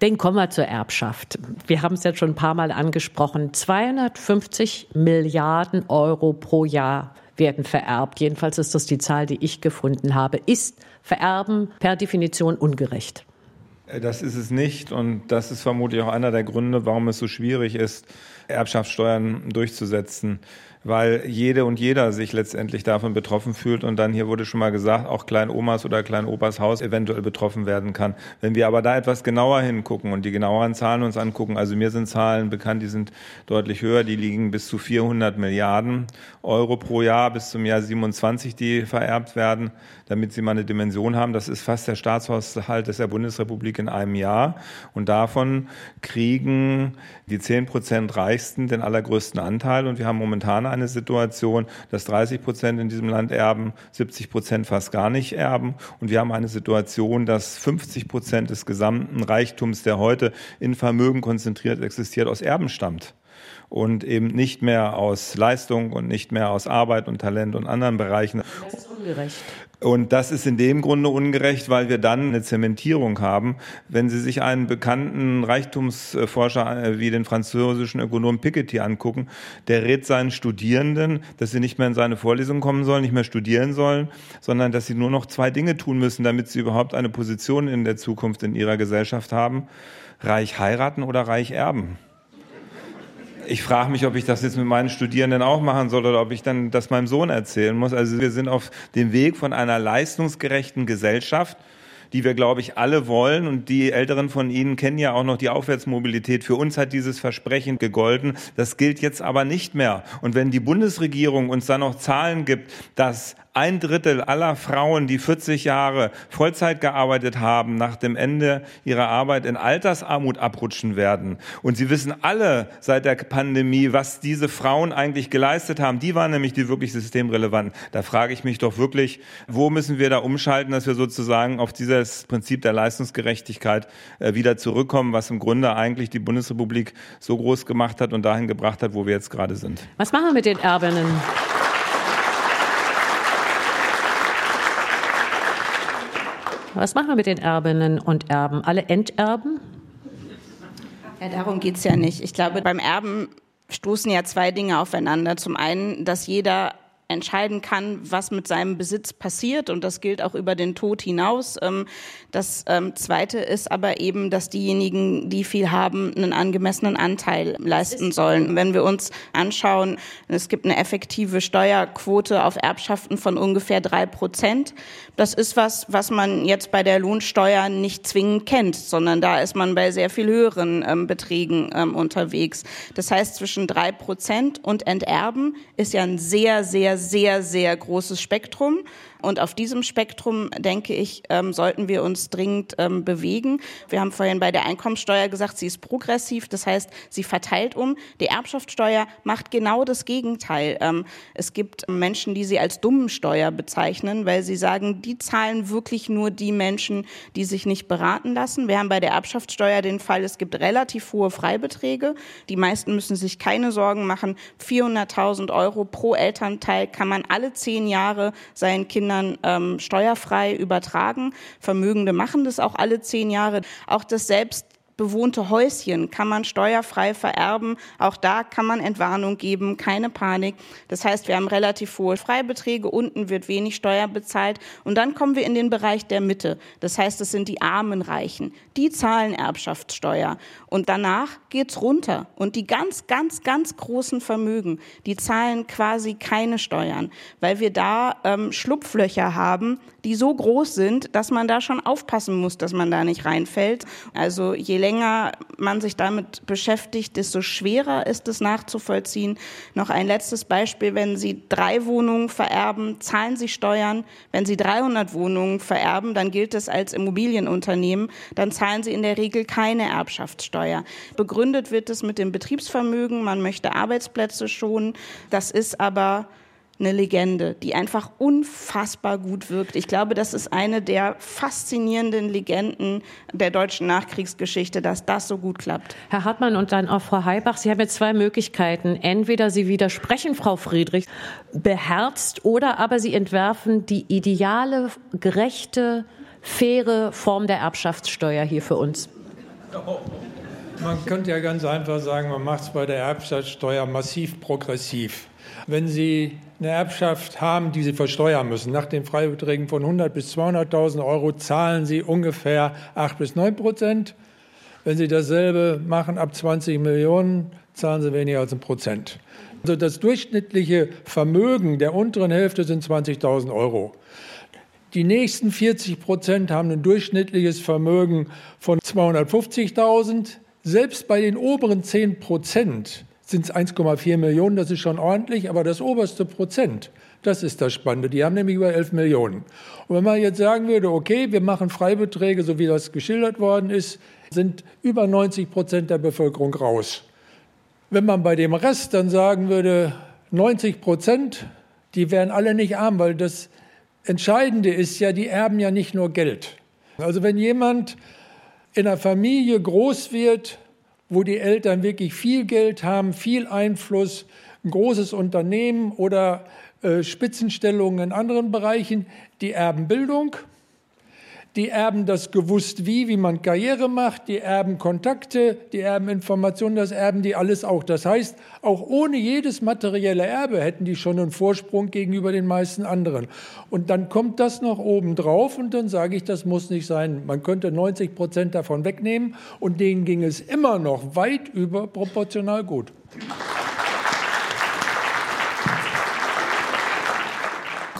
Dann kommen wir zur Erbschaft. Wir haben es jetzt schon ein paar Mal angesprochen. 250 Milliarden Euro pro Jahr werden vererbt. Jedenfalls ist das die Zahl, die ich gefunden habe. Ist Vererben per Definition ungerecht? Das ist es nicht und das ist vermutlich auch einer der Gründe, warum es so schwierig ist, Erbschaftssteuern durchzusetzen weil jede und jeder sich letztendlich davon betroffen fühlt und dann hier wurde schon mal gesagt, auch Kleinomas oder Kleinopas Haus eventuell betroffen werden kann. Wenn wir aber da etwas genauer hingucken und die genaueren Zahlen uns angucken, also mir sind Zahlen bekannt, die sind deutlich höher, die liegen bis zu 400 Milliarden Euro pro Jahr bis zum Jahr 27, die vererbt werden, damit Sie mal eine Dimension haben. Das ist fast der Staatshaushalt der Bundesrepublik in einem Jahr und davon kriegen die 10 Prozent Reichsten den allergrößten Anteil und wir haben momentan eine Situation, dass 30 Prozent in diesem Land erben, 70 Prozent fast gar nicht erben. Und wir haben eine Situation, dass 50 Prozent des gesamten Reichtums, der heute in Vermögen konzentriert existiert, aus Erben stammt und eben nicht mehr aus Leistung und nicht mehr aus Arbeit und Talent und anderen Bereichen. Das ist ungerecht. Und das ist in dem Grunde ungerecht, weil wir dann eine Zementierung haben. Wenn Sie sich einen bekannten Reichtumsforscher äh, wie den französischen Ökonom Piketty angucken, der rät seinen Studierenden, dass sie nicht mehr in seine Vorlesung kommen sollen, nicht mehr studieren sollen, sondern dass sie nur noch zwei Dinge tun müssen, damit sie überhaupt eine Position in der Zukunft in ihrer Gesellschaft haben. Reich heiraten oder reich erben ich frage mich, ob ich das jetzt mit meinen Studierenden auch machen soll oder ob ich dann das meinem Sohn erzählen muss. Also wir sind auf dem Weg von einer leistungsgerechten Gesellschaft die wir, glaube ich, alle wollen. Und die Älteren von Ihnen kennen ja auch noch die Aufwärtsmobilität. Für uns hat dieses Versprechen gegolten. Das gilt jetzt aber nicht mehr. Und wenn die Bundesregierung uns dann noch Zahlen gibt, dass ein Drittel aller Frauen, die 40 Jahre Vollzeit gearbeitet haben, nach dem Ende ihrer Arbeit in Altersarmut abrutschen werden. Und Sie wissen alle seit der Pandemie, was diese Frauen eigentlich geleistet haben. Die waren nämlich die wirklich systemrelevanten. Da frage ich mich doch wirklich, wo müssen wir da umschalten, dass wir sozusagen auf dieses Prinzip der Leistungsgerechtigkeit äh, wieder zurückkommen, was im Grunde eigentlich die Bundesrepublik so groß gemacht hat und dahin gebracht hat, wo wir jetzt gerade sind. Was machen wir mit den Erbinnen? Was machen wir mit den Erbinnen und Erben? Alle enterben? Ja, darum geht es ja nicht. Ich glaube, beim Erben stoßen ja zwei Dinge aufeinander. Zum einen, dass jeder entscheiden kann, was mit seinem Besitz passiert. Und das gilt auch über den Tod hinaus. Ähm, das ähm, Zweite ist aber eben, dass diejenigen, die viel haben, einen angemessenen Anteil leisten sollen. Wenn wir uns anschauen, es gibt eine effektive Steuerquote auf Erbschaften von ungefähr drei Prozent. Das ist was, was man jetzt bei der Lohnsteuer nicht zwingend kennt, sondern da ist man bei sehr viel höheren ähm, Beträgen unterwegs. Das heißt, zwischen drei Prozent und Enterben ist ja ein sehr, sehr, sehr, sehr großes Spektrum. Und auf diesem Spektrum, denke ich, ähm, sollten wir uns dringend ähm, bewegen. Wir haben vorhin bei der Einkommensteuer gesagt, sie ist progressiv, das heißt, sie verteilt um. Die Erbschaftssteuer macht genau das Gegenteil. Ähm, es gibt Menschen, die sie als Dummensteuer bezeichnen, weil sie sagen, die zahlen wirklich nur die Menschen, die sich nicht beraten lassen. Wir haben bei der Erbschaftssteuer den Fall, es gibt relativ hohe Freibeträge. Die meisten müssen sich keine Sorgen machen. 400.000 Euro pro Elternteil kann man alle zehn Jahre seinen Kindern ähm, steuerfrei übertragen. Vermögende machen das auch alle zehn Jahre. Auch das selbst bewohnte Häuschen kann man steuerfrei vererben. Auch da kann man Entwarnung geben, keine Panik. Das heißt, wir haben relativ hohe Freibeträge, unten wird wenig Steuer bezahlt und dann kommen wir in den Bereich der Mitte. Das heißt, es sind die armen Reichen. Die zahlen Erbschaftssteuer und danach geht's runter und die ganz ganz ganz großen Vermögen, die zahlen quasi keine Steuern, weil wir da ähm, Schlupflöcher haben, die so groß sind, dass man da schon aufpassen muss, dass man da nicht reinfällt. Also je länger man sich damit beschäftigt, desto schwerer ist es nachzuvollziehen. Noch ein letztes Beispiel. Wenn Sie drei Wohnungen vererben, zahlen Sie Steuern. Wenn Sie 300 Wohnungen vererben, dann gilt es als Immobilienunternehmen. Dann zahlen Sie in der Regel keine Erbschaftssteuer. Begründet wird es mit dem Betriebsvermögen. Man möchte Arbeitsplätze schonen. Das ist aber eine Legende, die einfach unfassbar gut wirkt. Ich glaube, das ist eine der faszinierenden Legenden der deutschen Nachkriegsgeschichte, dass das so gut klappt. Herr Hartmann und dann auch Frau Heibach, Sie haben jetzt zwei Möglichkeiten. Entweder Sie widersprechen Frau Friedrich beherzt oder aber Sie entwerfen die ideale, gerechte, faire Form der Erbschaftssteuer hier für uns. Man könnte ja ganz einfach sagen, man macht es bei der Erbschaftssteuer massiv progressiv. Wenn Sie eine Erbschaft haben, die Sie versteuern müssen, nach den Freibeträgen von 100 bis 200.000 Euro zahlen Sie ungefähr 8 bis 9 Prozent. Wenn Sie dasselbe machen ab 20 Millionen, zahlen Sie weniger als ein Prozent. Also das durchschnittliche Vermögen der unteren Hälfte sind 20.000 Euro. Die nächsten 40 Prozent haben ein durchschnittliches Vermögen von 250.000. Selbst bei den oberen 10 Prozent sind es 1,4 Millionen, das ist schon ordentlich, aber das oberste Prozent, das ist das Spannende. Die haben nämlich über 11 Millionen. Und wenn man jetzt sagen würde, okay, wir machen Freibeträge, so wie das geschildert worden ist, sind über 90 Prozent der Bevölkerung raus. Wenn man bei dem Rest dann sagen würde, 90 Prozent, die wären alle nicht arm, weil das Entscheidende ist ja, die erben ja nicht nur Geld. Also wenn jemand in einer Familie groß wird, wo die Eltern wirklich viel Geld haben, viel Einfluss, ein großes Unternehmen oder äh, Spitzenstellungen in anderen Bereichen, die erben Bildung, die erben das gewusst wie, wie man Karriere macht, die erben Kontakte, die erben Informationen, das erben die alles auch. Das heißt, auch ohne jedes materielle Erbe hätten die schon einen Vorsprung gegenüber den meisten anderen. Und dann kommt das noch oben drauf und dann sage ich, das muss nicht sein. Man könnte 90 Prozent davon wegnehmen und denen ging es immer noch weit überproportional gut.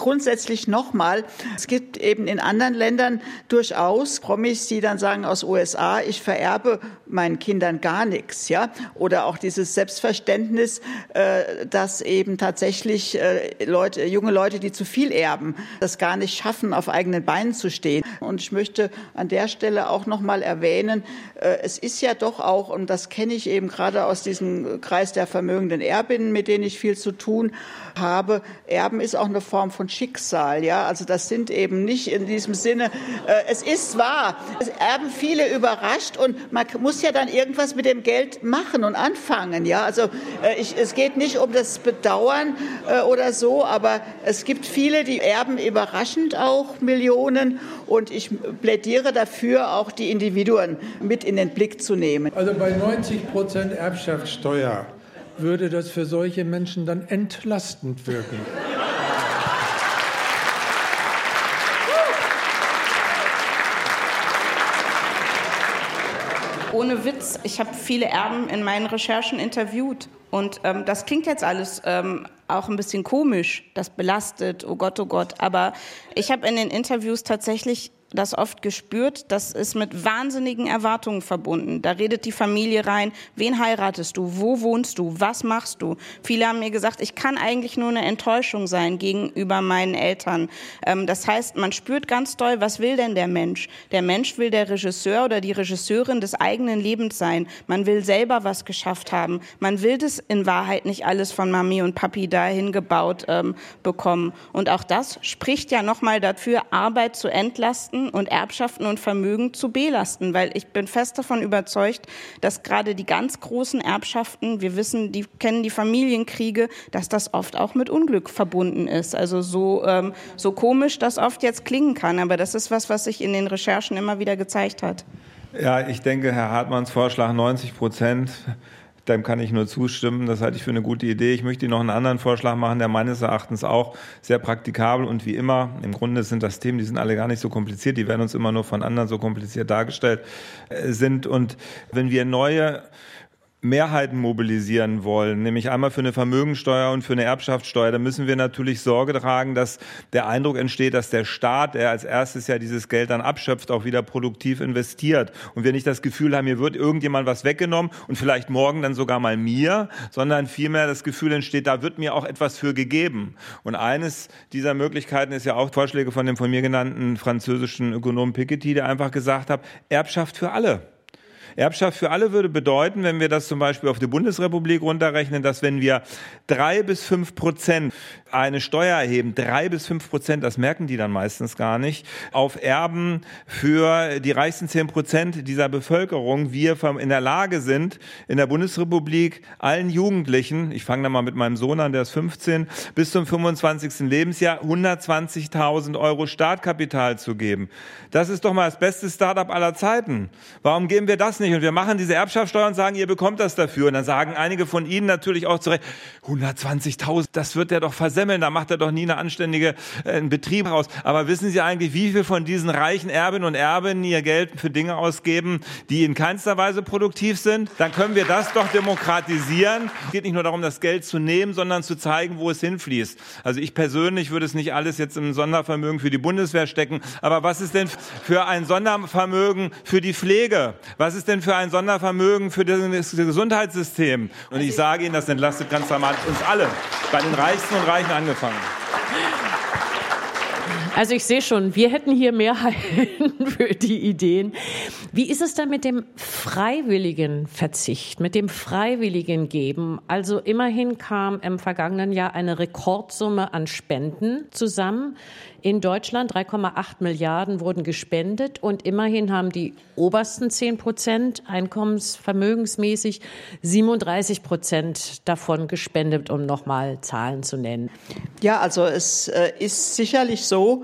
Grundsätzlich nochmal, es gibt eben in anderen Ländern durchaus Promis, die dann sagen aus USA, ich vererbe meinen Kindern gar nichts, ja, oder auch dieses Selbstverständnis, äh, dass eben tatsächlich äh, Leute, junge Leute, die zu viel erben, das gar nicht schaffen, auf eigenen Beinen zu stehen. Und ich möchte an der Stelle auch nochmal erwähnen, äh, es ist ja doch auch, und das kenne ich eben gerade aus diesem Kreis der vermögenden Erbinnen, mit denen ich viel zu tun habe, Erben ist auch eine Form von Schicksal. Ja, also das sind eben nicht in diesem Sinne. Äh, es ist wahr. Es erben viele überrascht und man muss ja dann irgendwas mit dem Geld machen und anfangen. Ja, also äh, ich, es geht nicht um das Bedauern äh, oder so, aber es gibt viele, die erben überraschend auch Millionen und ich plädiere dafür, auch die Individuen mit in den Blick zu nehmen. Also bei 90 Prozent Erbschaftssteuer würde das für solche Menschen dann entlastend wirken. Ohne Witz, ich habe viele Erben in meinen Recherchen interviewt. Und ähm, das klingt jetzt alles ähm, auch ein bisschen komisch, das belastet, oh Gott, oh Gott. Aber ich habe in den Interviews tatsächlich das oft gespürt, das ist mit wahnsinnigen Erwartungen verbunden. Da redet die Familie rein, wen heiratest du, wo wohnst du, was machst du? Viele haben mir gesagt, ich kann eigentlich nur eine Enttäuschung sein gegenüber meinen Eltern. Ähm, das heißt, man spürt ganz doll, was will denn der Mensch? Der Mensch will der Regisseur oder die Regisseurin des eigenen Lebens sein. Man will selber was geschafft haben. Man will das in Wahrheit nicht alles von Mami und Papi dahin gebaut ähm, bekommen. Und auch das spricht ja nochmal dafür, Arbeit zu entlasten und Erbschaften und Vermögen zu belasten, weil ich bin fest davon überzeugt, dass gerade die ganz großen Erbschaften, wir wissen, die kennen die Familienkriege, dass das oft auch mit Unglück verbunden ist. Also so, ähm, so komisch das oft jetzt klingen kann, aber das ist was, was sich in den Recherchen immer wieder gezeigt hat. Ja, ich denke, Herr Hartmanns Vorschlag 90 Prozent dem kann ich nur zustimmen. Das halte ich für eine gute Idee. Ich möchte Ihnen noch einen anderen Vorschlag machen, der meines Erachtens auch sehr praktikabel und wie immer, im Grunde sind das Themen, die sind alle gar nicht so kompliziert, die werden uns immer nur von anderen so kompliziert dargestellt äh, sind. Und wenn wir neue Mehrheiten mobilisieren wollen, nämlich einmal für eine Vermögensteuer und für eine Erbschaftssteuer, dann müssen wir natürlich Sorge tragen, dass der Eindruck entsteht, dass der Staat, der als erstes ja dieses Geld dann abschöpft, auch wieder produktiv investiert. Und wir nicht das Gefühl haben, hier wird irgendjemand was weggenommen und vielleicht morgen dann sogar mal mir, sondern vielmehr das Gefühl entsteht, da wird mir auch etwas für gegeben. Und eines dieser Möglichkeiten ist ja auch Vorschläge von dem von mir genannten französischen Ökonom Piketty, der einfach gesagt hat, Erbschaft für alle. Erbschaft für alle würde bedeuten, wenn wir das zum Beispiel auf die Bundesrepublik runterrechnen, dass wenn wir drei bis fünf Prozent eine Steuer erheben, drei bis fünf Prozent, das merken die dann meistens gar nicht, auf Erben für die reichsten zehn Prozent dieser Bevölkerung, wir in der Lage sind, in der Bundesrepublik allen Jugendlichen, ich fange da mal mit meinem Sohn an, der ist 15, bis zum 25. Lebensjahr 120.000 Euro Startkapital zu geben. Das ist doch mal das beste Startup aller Zeiten. Warum geben wir das nicht? Und wir machen diese Erbschaftssteuer und sagen, ihr bekommt das dafür. Und dann sagen einige von Ihnen natürlich auch zurecht, 120.000, das wird der doch versemmeln, da macht er doch nie eine anständige äh, einen Betrieb raus. Aber wissen Sie eigentlich, wie viel von diesen reichen Erbinnen und Erben ihr Geld für Dinge ausgeben, die in keinster Weise produktiv sind? Dann können wir das doch demokratisieren. Es geht nicht nur darum, das Geld zu nehmen, sondern zu zeigen, wo es hinfließt. Also ich persönlich würde es nicht alles jetzt im Sondervermögen für die Bundeswehr stecken. Aber was ist denn für ein Sondervermögen für die Pflege? Was ist denn für ein Sondervermögen für das Gesundheitssystem? Und ich sage Ihnen, das entlastet ganz dramatisch uns alle, bei den Reichsten und Reichen angefangen. Also ich sehe schon, wir hätten hier Mehrheiten (laughs) für die Ideen. Wie ist es dann mit dem freiwilligen Verzicht, mit dem freiwilligen Geben? Also immerhin kam im vergangenen Jahr eine Rekordsumme an Spenden zusammen. In Deutschland 3,8 Milliarden wurden gespendet und immerhin haben die obersten 10 Prozent einkommensvermögensmäßig 37 Prozent davon gespendet, um nochmal Zahlen zu nennen. Ja, also es äh, ist sicherlich so,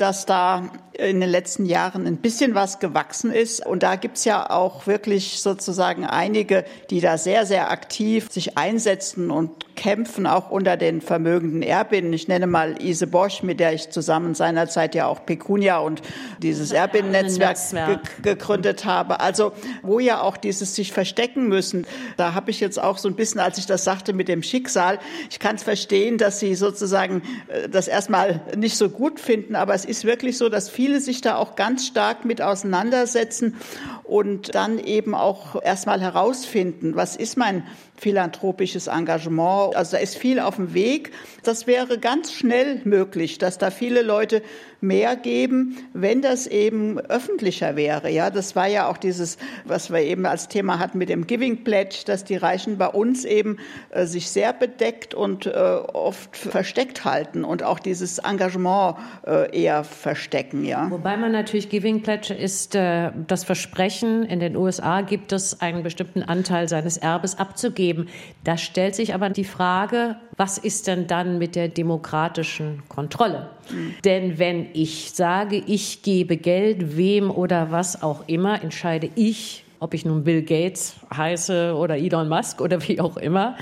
dass da in den letzten Jahren ein bisschen was gewachsen ist. Und da gibt's ja auch wirklich sozusagen einige, die da sehr, sehr aktiv sich einsetzen und kämpfen, auch unter den vermögenden Erbinnen. Ich nenne mal Ise Bosch, mit der ich zusammen seinerzeit ja auch Pecunia und dieses Erbinnennetzwerk ge gegründet habe. Also wo ja auch dieses sich verstecken müssen. Da habe ich jetzt auch so ein bisschen, als ich das sagte mit dem Schicksal, ich kann es verstehen, dass sie sozusagen äh, das erstmal nicht so gut finden, aber es ist wirklich so, dass viele sich da auch ganz stark mit auseinandersetzen und dann eben auch erstmal herausfinden, was ist mein philanthropisches Engagement. Also da ist viel auf dem Weg. Das wäre ganz schnell möglich, dass da viele Leute mehr geben, wenn das eben öffentlicher wäre. Ja, das war ja auch dieses, was wir eben als Thema hatten mit dem Giving Pledge, dass die Reichen bei uns eben äh, sich sehr bedeckt und äh, oft versteckt halten und auch dieses Engagement äh, eher verstecken. Ja. Wobei man natürlich Giving Pledge ist äh, das Versprechen, in den USA gibt es einen bestimmten Anteil seines Erbes abzugeben geben. Da stellt sich aber die Frage, was ist denn dann mit der demokratischen Kontrolle? Mhm. Denn wenn ich sage, ich gebe Geld, wem oder was auch immer, entscheide ich, ob ich nun Bill Gates heiße oder Elon Musk oder wie auch immer.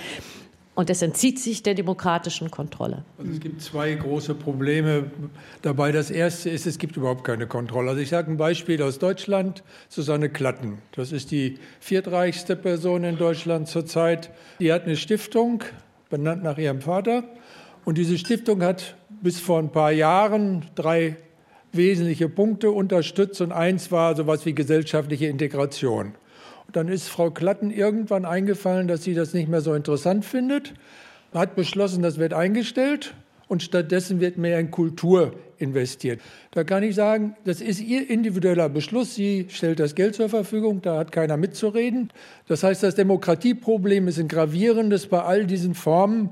Und es entzieht sich der demokratischen Kontrolle. Also es gibt zwei große Probleme dabei. Das erste ist, es gibt überhaupt keine Kontrolle. Also ich sage ein Beispiel aus Deutschland, Susanne Klatten. Das ist die viertreichste Person in Deutschland zurzeit. Die hat eine Stiftung, benannt nach ihrem Vater. Und diese Stiftung hat bis vor ein paar Jahren drei wesentliche Punkte unterstützt und eins war sowas wie gesellschaftliche Integration. Dann ist Frau Klatten irgendwann eingefallen, dass sie das nicht mehr so interessant findet, hat beschlossen, das wird eingestellt und stattdessen wird mehr in Kultur investiert. Da kann ich sagen, das ist ihr individueller Beschluss. Sie stellt das Geld zur Verfügung, da hat keiner mitzureden. Das heißt, das Demokratieproblem ist ein gravierendes bei all diesen Formen.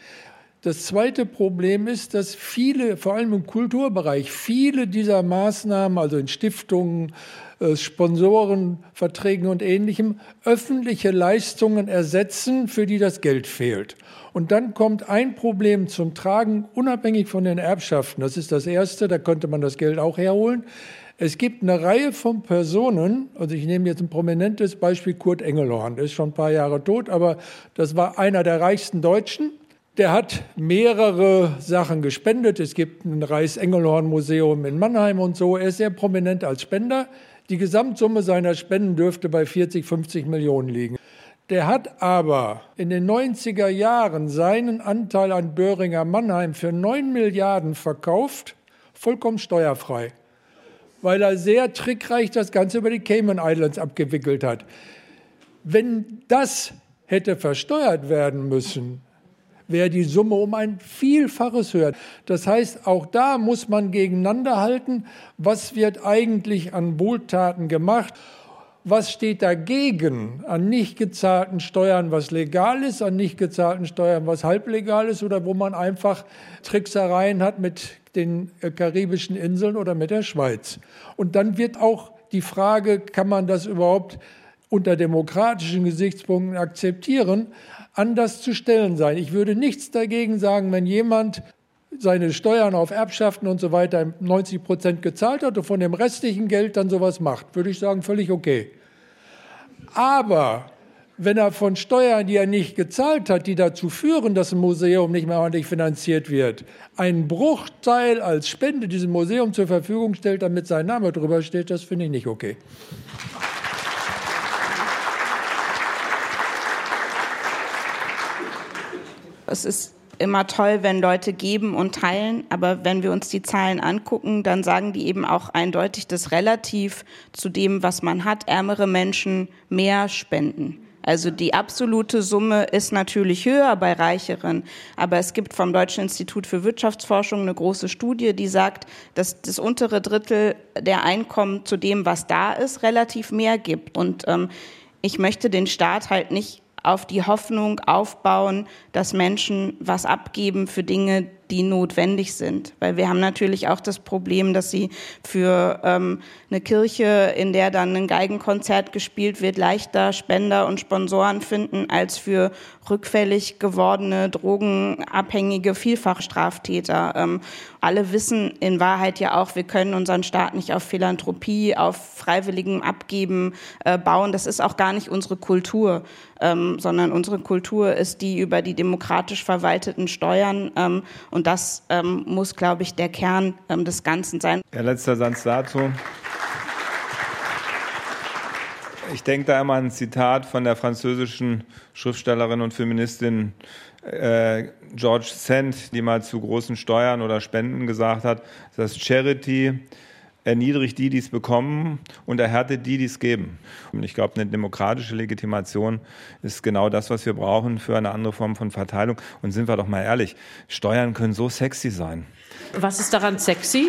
Das zweite Problem ist, dass viele, vor allem im Kulturbereich, viele dieser Maßnahmen, also in Stiftungen, äh, Sponsorenverträgen und ähnlichem, öffentliche Leistungen ersetzen, für die das Geld fehlt. Und dann kommt ein Problem zum Tragen, unabhängig von den Erbschaften. Das ist das Erste, da könnte man das Geld auch herholen. Es gibt eine Reihe von Personen, also ich nehme jetzt ein prominentes Beispiel Kurt Engelhorn, der ist schon ein paar Jahre tot, aber das war einer der reichsten Deutschen der hat mehrere Sachen gespendet. Es gibt ein Reichs-Engelhorn-Museum in Mannheim und so. Er ist sehr prominent als Spender. Die Gesamtsumme seiner Spenden dürfte bei 40, 50 Millionen liegen. Der hat aber in den 90er Jahren seinen Anteil an Böhringer Mannheim für 9 Milliarden verkauft, vollkommen steuerfrei, weil er sehr trickreich das Ganze über die Cayman Islands abgewickelt hat. Wenn das hätte versteuert werden müssen, wäre die Summe um ein Vielfaches höher. Das heißt, auch da muss man gegeneinander halten, was wird eigentlich an Wohltaten gemacht. Was steht dagegen an nicht gezahlten Steuern, was legal ist, an nicht gezahlten Steuern, was halblegal ist oder wo man einfach Tricksereien hat mit den karibischen Inseln oder mit der Schweiz. Und dann wird auch die Frage, kann man das überhaupt unter demokratischen Gesichtspunkten akzeptieren? Anders zu stellen sein. Ich würde nichts dagegen sagen, wenn jemand seine Steuern auf Erbschaften und so weiter 90 Prozent gezahlt hat und von dem restlichen Geld dann sowas macht, würde ich sagen, völlig okay. Aber wenn er von Steuern, die er nicht gezahlt hat, die dazu führen, dass ein Museum nicht mehr ordentlich finanziert wird, einen Bruchteil als Spende diesem Museum zur Verfügung stellt, damit sein Name drüber steht, das finde ich nicht okay. Es ist immer toll, wenn Leute geben und teilen, aber wenn wir uns die Zahlen angucken, dann sagen die eben auch eindeutig, dass relativ zu dem, was man hat, ärmere Menschen mehr spenden. Also die absolute Summe ist natürlich höher bei Reicheren, aber es gibt vom Deutschen Institut für Wirtschaftsforschung eine große Studie, die sagt, dass das untere Drittel der Einkommen zu dem, was da ist, relativ mehr gibt. Und ähm, ich möchte den Staat halt nicht auf die Hoffnung aufbauen, dass Menschen was abgeben für Dinge, die notwendig sind. Weil wir haben natürlich auch das Problem, dass sie für ähm, eine Kirche, in der dann ein Geigenkonzert gespielt wird, leichter Spender und Sponsoren finden als für rückfällig gewordene, drogenabhängige Vielfachstraftäter. Ähm, alle wissen in Wahrheit ja auch, wir können unseren Staat nicht auf Philanthropie, auf freiwilligem Abgeben äh, bauen. Das ist auch gar nicht unsere Kultur, ähm, sondern unsere Kultur ist die über die demokratisch verwalteten Steuern ähm, und das ähm, muss, glaube ich, der Kern ähm, des Ganzen sein. Der letzte Satz dazu. Ich denke da immer an ein Zitat von der französischen Schriftstellerin und Feministin äh, George Sand, die mal zu großen Steuern oder Spenden gesagt hat, dass Charity erniedrigt die, die es bekommen und erhärtet die, die es geben. Und ich glaube, eine demokratische Legitimation ist genau das, was wir brauchen für eine andere Form von Verteilung. Und sind wir doch mal ehrlich, Steuern können so sexy sein. Was ist daran sexy?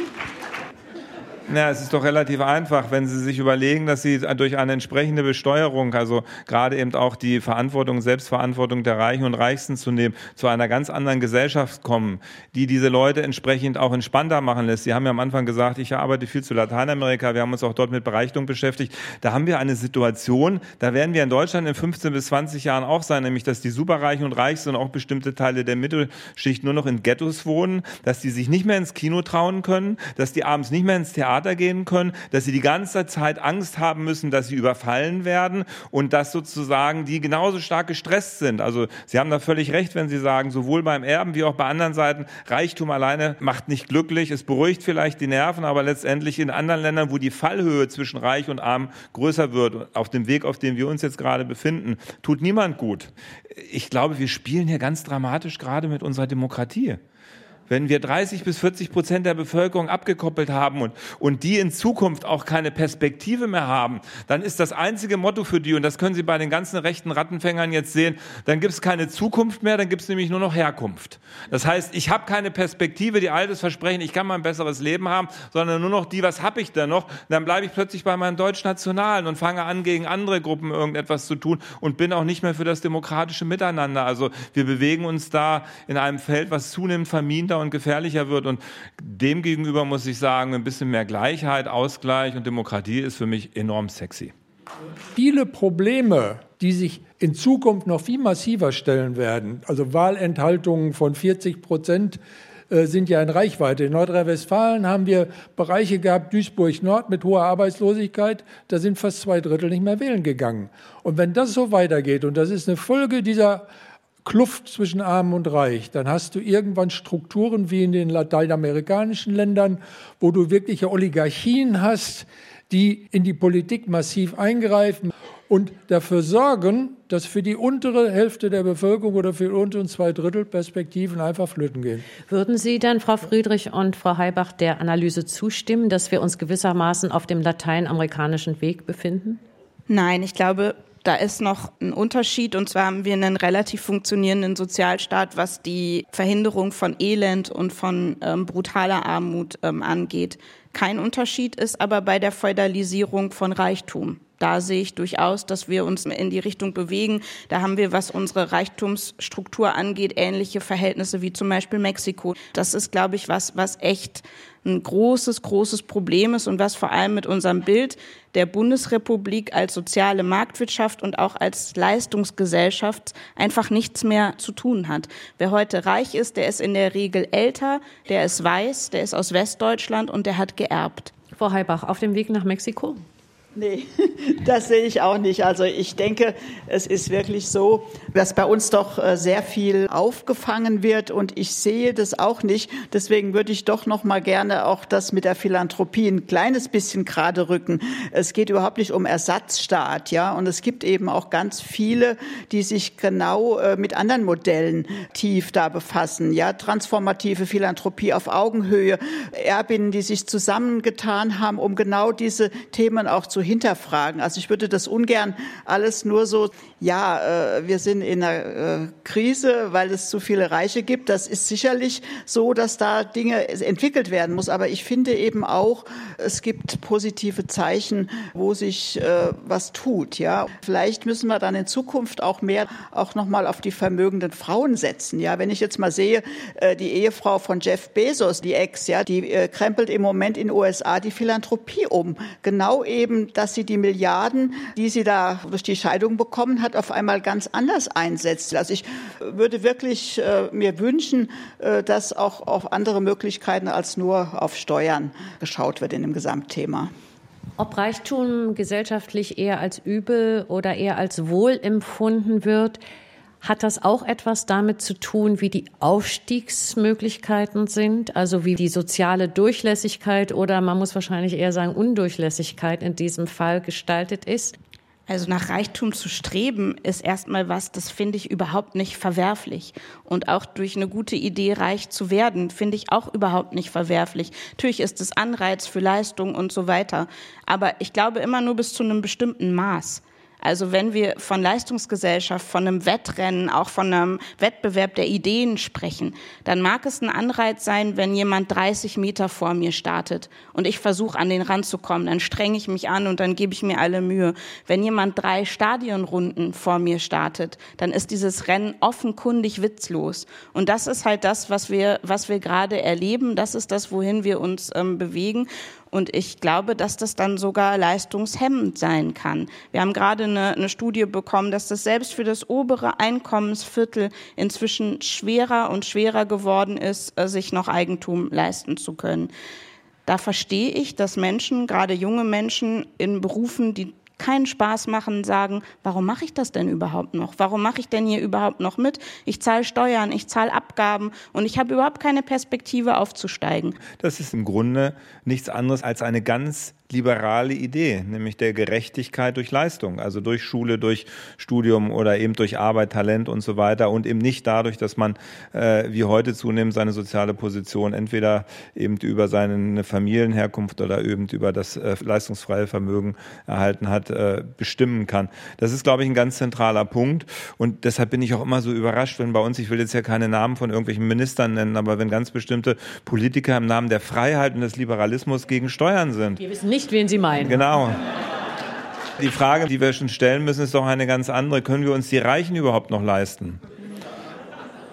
Ja, es ist doch relativ einfach, wenn Sie sich überlegen, dass Sie durch eine entsprechende Besteuerung, also gerade eben auch die Verantwortung, Selbstverantwortung der Reichen und Reichsten zu nehmen, zu einer ganz anderen Gesellschaft kommen, die diese Leute entsprechend auch entspannter machen lässt. Sie haben ja am Anfang gesagt, ich arbeite viel zu Lateinamerika, wir haben uns auch dort mit Bereicherung beschäftigt. Da haben wir eine Situation, da werden wir in Deutschland in 15 bis 20 Jahren auch sein, nämlich dass die Superreichen und Reichsten und auch bestimmte Teile der Mittelschicht nur noch in Ghettos wohnen, dass die sich nicht mehr ins Kino trauen können, dass die abends nicht mehr ins Theater Theater gehen können, dass sie die ganze Zeit Angst haben müssen, dass sie überfallen werden und dass sozusagen die genauso stark gestresst sind. Also Sie haben da völlig recht, wenn Sie sagen, sowohl beim Erben wie auch bei anderen Seiten, Reichtum alleine macht nicht glücklich, es beruhigt vielleicht die Nerven, aber letztendlich in anderen Ländern, wo die Fallhöhe zwischen Reich und Arm größer wird, auf dem Weg, auf dem wir uns jetzt gerade befinden, tut niemand gut. Ich glaube, wir spielen hier ganz dramatisch gerade mit unserer Demokratie. Wenn wir 30 bis 40 Prozent der Bevölkerung abgekoppelt haben und, und die in Zukunft auch keine Perspektive mehr haben, dann ist das einzige Motto für die, und das können Sie bei den ganzen rechten Rattenfängern jetzt sehen, dann gibt es keine Zukunft mehr, dann gibt es nämlich nur noch Herkunft. Das heißt, ich habe keine Perspektive, die altes Versprechen, ich kann mal ein besseres Leben haben, sondern nur noch die, was habe ich denn noch? Und dann bleibe ich plötzlich bei meinem Deutschnationalen und fange an, gegen andere Gruppen irgendetwas zu tun und bin auch nicht mehr für das demokratische Miteinander. Also wir bewegen uns da in einem Feld, was zunehmend vermint und gefährlicher wird. Und demgegenüber muss ich sagen, ein bisschen mehr Gleichheit, Ausgleich und Demokratie ist für mich enorm sexy. Viele Probleme, die sich in Zukunft noch viel massiver stellen werden, also Wahlenthaltungen von 40 Prozent, äh, sind ja in Reichweite. In Nordrhein-Westfalen haben wir Bereiche gehabt, Duisburg Nord mit hoher Arbeitslosigkeit, da sind fast zwei Drittel nicht mehr wählen gegangen. Und wenn das so weitergeht, und das ist eine Folge dieser Kluft zwischen Arm und Reich, dann hast du irgendwann Strukturen wie in den lateinamerikanischen Ländern, wo du wirkliche Oligarchien hast, die in die Politik massiv eingreifen und dafür sorgen, dass für die untere Hälfte der Bevölkerung oder für die unteren zwei Drittel Perspektiven einfach flöten gehen. Würden Sie dann, Frau Friedrich und Frau Heibach, der Analyse zustimmen, dass wir uns gewissermaßen auf dem lateinamerikanischen Weg befinden? Nein, ich glaube, da ist noch ein Unterschied und zwar haben wir einen relativ funktionierenden Sozialstaat, was die Verhinderung von Elend und von ähm, brutaler Armut ähm, angeht. Kein Unterschied ist aber bei der Feudalisierung von Reichtum. Da sehe ich durchaus, dass wir uns in die Richtung bewegen. Da haben wir, was unsere Reichtumsstruktur angeht, ähnliche Verhältnisse wie zum Beispiel Mexiko. Das ist, glaube ich, was, was echt ein großes, großes Problem ist und was vor allem mit unserem Bild der Bundesrepublik als soziale Marktwirtschaft und auch als Leistungsgesellschaft einfach nichts mehr zu tun hat. Wer heute reich ist, der ist in der Regel älter, der ist weiß, der ist aus Westdeutschland und der hat geerbt. Frau Heibach, auf dem Weg nach Mexiko? Nee, (laughs) das sehe ich auch nicht. Also ich denke, es ist wirklich so, dass bei uns doch äh, sehr viel aufgefangen wird und ich sehe das auch nicht. Deswegen würde ich doch noch mal gerne auch das mit der Philanthropie ein kleines bisschen gerade rücken. Es geht überhaupt nicht um Ersatzstaat, ja, und es gibt eben auch ganz viele, die sich genau äh, mit anderen Modellen tief da befassen, ja, transformative Philanthropie auf Augenhöhe, Erbinnen, die sich zusammengetan haben, um genau diese Themen auch zu hinterfragen. Also ich würde das ungern alles nur so, ja, äh, wir sind in einer äh, Krise, weil es zu viele Reiche gibt. Das ist sicherlich so, dass da Dinge entwickelt werden muss. Aber ich finde eben auch, es gibt positive Zeichen, wo sich äh, was tut. Ja, vielleicht müssen wir dann in Zukunft auch mehr auch noch mal auf die vermögenden Frauen setzen. Ja, wenn ich jetzt mal sehe, äh, die Ehefrau von Jeff Bezos, die Ex, ja, die äh, krempelt im Moment in den USA die Philanthropie um. Genau eben dass sie die Milliarden, die sie da durch die Scheidung bekommen hat, auf einmal ganz anders einsetzt. Also ich würde wirklich äh, mir wünschen, äh, dass auch auf andere Möglichkeiten als nur auf Steuern geschaut wird in dem Gesamtthema. Ob Reichtum gesellschaftlich eher als übel oder eher als wohl empfunden wird, hat das auch etwas damit zu tun, wie die Aufstiegsmöglichkeiten sind, also wie die soziale Durchlässigkeit oder man muss wahrscheinlich eher sagen Undurchlässigkeit in diesem Fall gestaltet ist? Also nach Reichtum zu streben ist erstmal was, das finde ich überhaupt nicht verwerflich. Und auch durch eine gute Idee reich zu werden, finde ich auch überhaupt nicht verwerflich. Natürlich ist es Anreiz für Leistung und so weiter. Aber ich glaube immer nur bis zu einem bestimmten Maß. Also wenn wir von Leistungsgesellschaft, von einem Wettrennen, auch von einem Wettbewerb der Ideen sprechen, dann mag es ein Anreiz sein, wenn jemand 30 Meter vor mir startet und ich versuche an den Rand zu kommen, dann strenge ich mich an und dann gebe ich mir alle Mühe. Wenn jemand drei Stadionrunden vor mir startet, dann ist dieses Rennen offenkundig witzlos. Und das ist halt das, was wir, was wir gerade erleben. Das ist das, wohin wir uns ähm, bewegen. Und ich glaube, dass das dann sogar leistungshemmend sein kann. Wir haben gerade eine, eine Studie bekommen, dass das selbst für das obere Einkommensviertel inzwischen schwerer und schwerer geworden ist, äh, sich noch Eigentum leisten zu können. Da verstehe ich, dass Menschen, gerade junge Menschen in Berufen, die keinen Spaß machen, sagen, warum mache ich das denn überhaupt noch? Warum mache ich denn hier überhaupt noch mit? Ich zahle Steuern, ich zahle Abgaben und ich habe überhaupt keine Perspektive aufzusteigen. Das ist im Grunde nichts anderes als eine ganz liberale Idee, nämlich der Gerechtigkeit durch Leistung, also durch Schule, durch Studium oder eben durch Arbeit, Talent und so weiter und eben nicht dadurch, dass man äh, wie heute zunehmend seine soziale Position entweder eben über seine Familienherkunft oder eben über das äh, leistungsfreie Vermögen erhalten hat, äh, bestimmen kann. Das ist, glaube ich, ein ganz zentraler Punkt und deshalb bin ich auch immer so überrascht, wenn bei uns, ich will jetzt ja keine Namen von irgendwelchen Ministern nennen, aber wenn ganz bestimmte Politiker im Namen der Freiheit und des Liberalismus gegen Steuern sind. Wir wissen nicht, wen Sie meinen. Genau. Die Frage, die wir schon stellen müssen, ist doch eine ganz andere. Können wir uns die Reichen überhaupt noch leisten?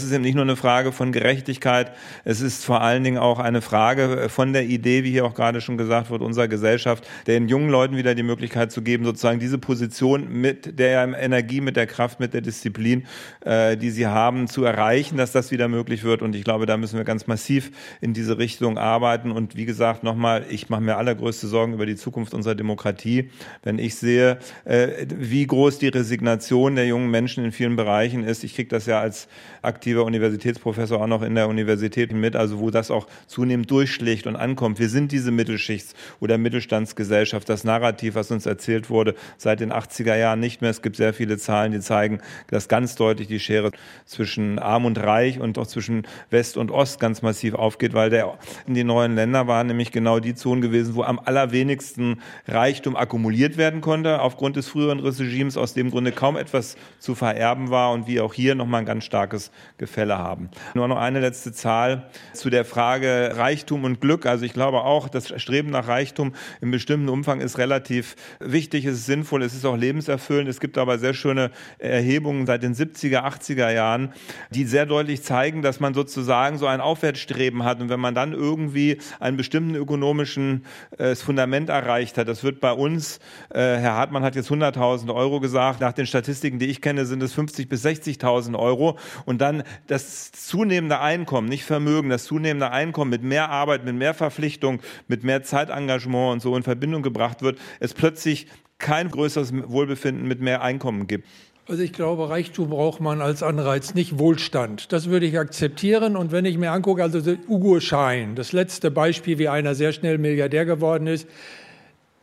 Es ist eben nicht nur eine Frage von Gerechtigkeit, es ist vor allen Dingen auch eine Frage von der Idee, wie hier auch gerade schon gesagt wird, unserer Gesellschaft, den jungen Leuten wieder die Möglichkeit zu geben, sozusagen diese Position mit der Energie, mit der Kraft, mit der Disziplin, äh, die sie haben, zu erreichen, dass das wieder möglich wird. Und ich glaube, da müssen wir ganz massiv in diese Richtung arbeiten. Und wie gesagt, nochmal, ich mache mir allergrößte Sorgen über die Zukunft unserer Demokratie, wenn ich sehe, äh, wie groß die Resignation der jungen Menschen in vielen Bereichen ist. Ich kriege das ja als aktiver Universitätsprofessor auch noch in der Universität mit, also wo das auch zunehmend durchschlägt und ankommt. Wir sind diese Mittelschichts- oder Mittelstandsgesellschaft. Das Narrativ, was uns erzählt wurde, seit den 80er Jahren nicht mehr. Es gibt sehr viele Zahlen, die zeigen, dass ganz deutlich die Schere zwischen Arm und Reich und auch zwischen West und Ost ganz massiv aufgeht, weil der in die neuen Länder waren nämlich genau die Zonen gewesen, wo am allerwenigsten Reichtum akkumuliert werden konnte, aufgrund des früheren Regimes, aus dem Grunde kaum etwas zu vererben war und wie auch hier nochmal ein ganz starkes Gefälle haben. Nur noch eine letzte Zahl zu der Frage Reichtum und Glück. Also ich glaube auch, das Streben nach Reichtum im bestimmten Umfang ist relativ wichtig, es ist sinnvoll, es ist auch lebenserfüllend. Es gibt aber sehr schöne Erhebungen seit den 70er, 80er Jahren, die sehr deutlich zeigen, dass man sozusagen so ein Aufwärtsstreben hat. Und wenn man dann irgendwie einen bestimmten ökonomischen äh, Fundament erreicht hat, das wird bei uns, äh, Herr Hartmann hat jetzt 100.000 Euro gesagt, nach den Statistiken, die ich kenne, sind es 50.000 bis 60.000 Euro. Und dann das zunehmende Einkommen, nicht Vermögen, das zunehmende Einkommen mit mehr Arbeit, mit mehr Verpflichtung, mit mehr Zeitengagement und so in Verbindung gebracht wird, es plötzlich kein größeres Wohlbefinden mit mehr Einkommen gibt. Also ich glaube, Reichtum braucht man als Anreiz, nicht Wohlstand. Das würde ich akzeptieren. Und wenn ich mir angucke, also Ugo Schein, das letzte Beispiel, wie einer sehr schnell Milliardär geworden ist,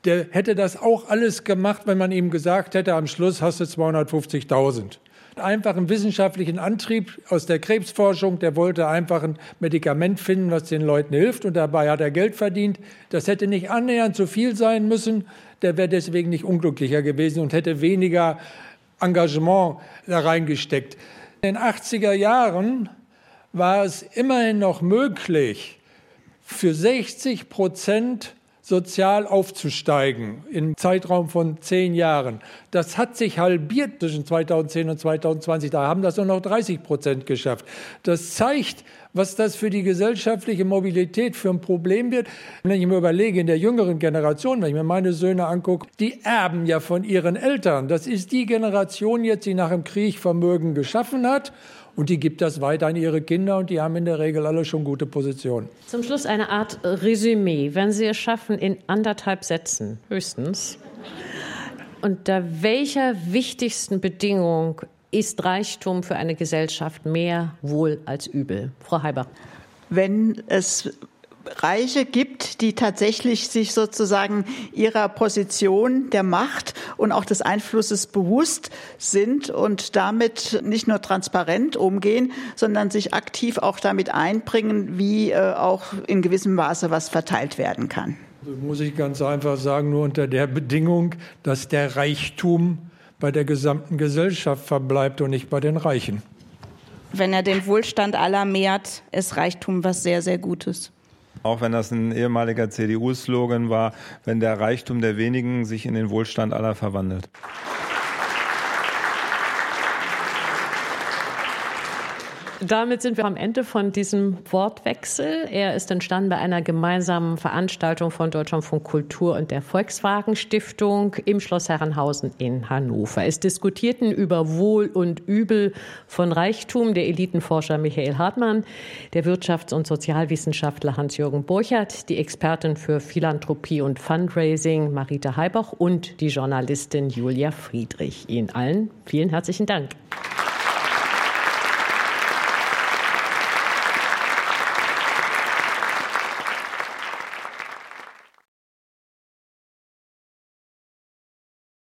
der hätte das auch alles gemacht, wenn man ihm gesagt hätte, am Schluss hast du 250.000 einfach einen wissenschaftlichen Antrieb aus der Krebsforschung. Der wollte einfach ein Medikament finden, was den Leuten hilft. Und dabei hat er Geld verdient. Das hätte nicht annähernd so viel sein müssen. Der wäre deswegen nicht unglücklicher gewesen und hätte weniger Engagement da reingesteckt. In den 80er Jahren war es immerhin noch möglich, für 60 Prozent sozial aufzusteigen im Zeitraum von zehn Jahren. Das hat sich halbiert zwischen 2010 und 2020. Da haben das nur noch 30 Prozent geschafft. Das zeigt, was das für die gesellschaftliche Mobilität für ein Problem wird. Wenn ich mir überlege, in der jüngeren Generation, wenn ich mir meine Söhne angucke, die erben ja von ihren Eltern. Das ist die Generation jetzt, die nach dem Krieg Vermögen geschaffen hat und die gibt das weiter an ihre Kinder und die haben in der Regel alle schon gute Positionen. Zum Schluss eine Art Resümee. Wenn Sie es schaffen, in anderthalb Sätzen höchstens, unter welcher wichtigsten Bedingung ist Reichtum für eine Gesellschaft mehr Wohl als Übel? Frau Heiber. Wenn es Reiche gibt, die tatsächlich sich sozusagen ihrer Position der Macht und auch des Einflusses bewusst sind und damit nicht nur transparent umgehen, sondern sich aktiv auch damit einbringen, wie äh, auch in gewissem Maße was verteilt werden kann. Also muss ich ganz einfach sagen, nur unter der Bedingung, dass der Reichtum bei der gesamten Gesellschaft verbleibt und nicht bei den Reichen. Wenn er den Wohlstand aller mehrt, ist Reichtum was sehr, sehr Gutes. Auch wenn das ein ehemaliger CDU-Slogan war, wenn der Reichtum der wenigen sich in den Wohlstand aller verwandelt. Damit sind wir am Ende von diesem Wortwechsel. Er ist entstanden bei einer gemeinsamen Veranstaltung von Deutschlandfunk Kultur und der Volkswagen Stiftung im Schloss Herrenhausen in Hannover. Es diskutierten über Wohl und Übel von Reichtum der Elitenforscher Michael Hartmann, der Wirtschafts- und Sozialwissenschaftler Hans-Jürgen Burchardt, die Expertin für Philanthropie und Fundraising Marita Heibach und die Journalistin Julia Friedrich. Ihnen allen vielen herzlichen Dank.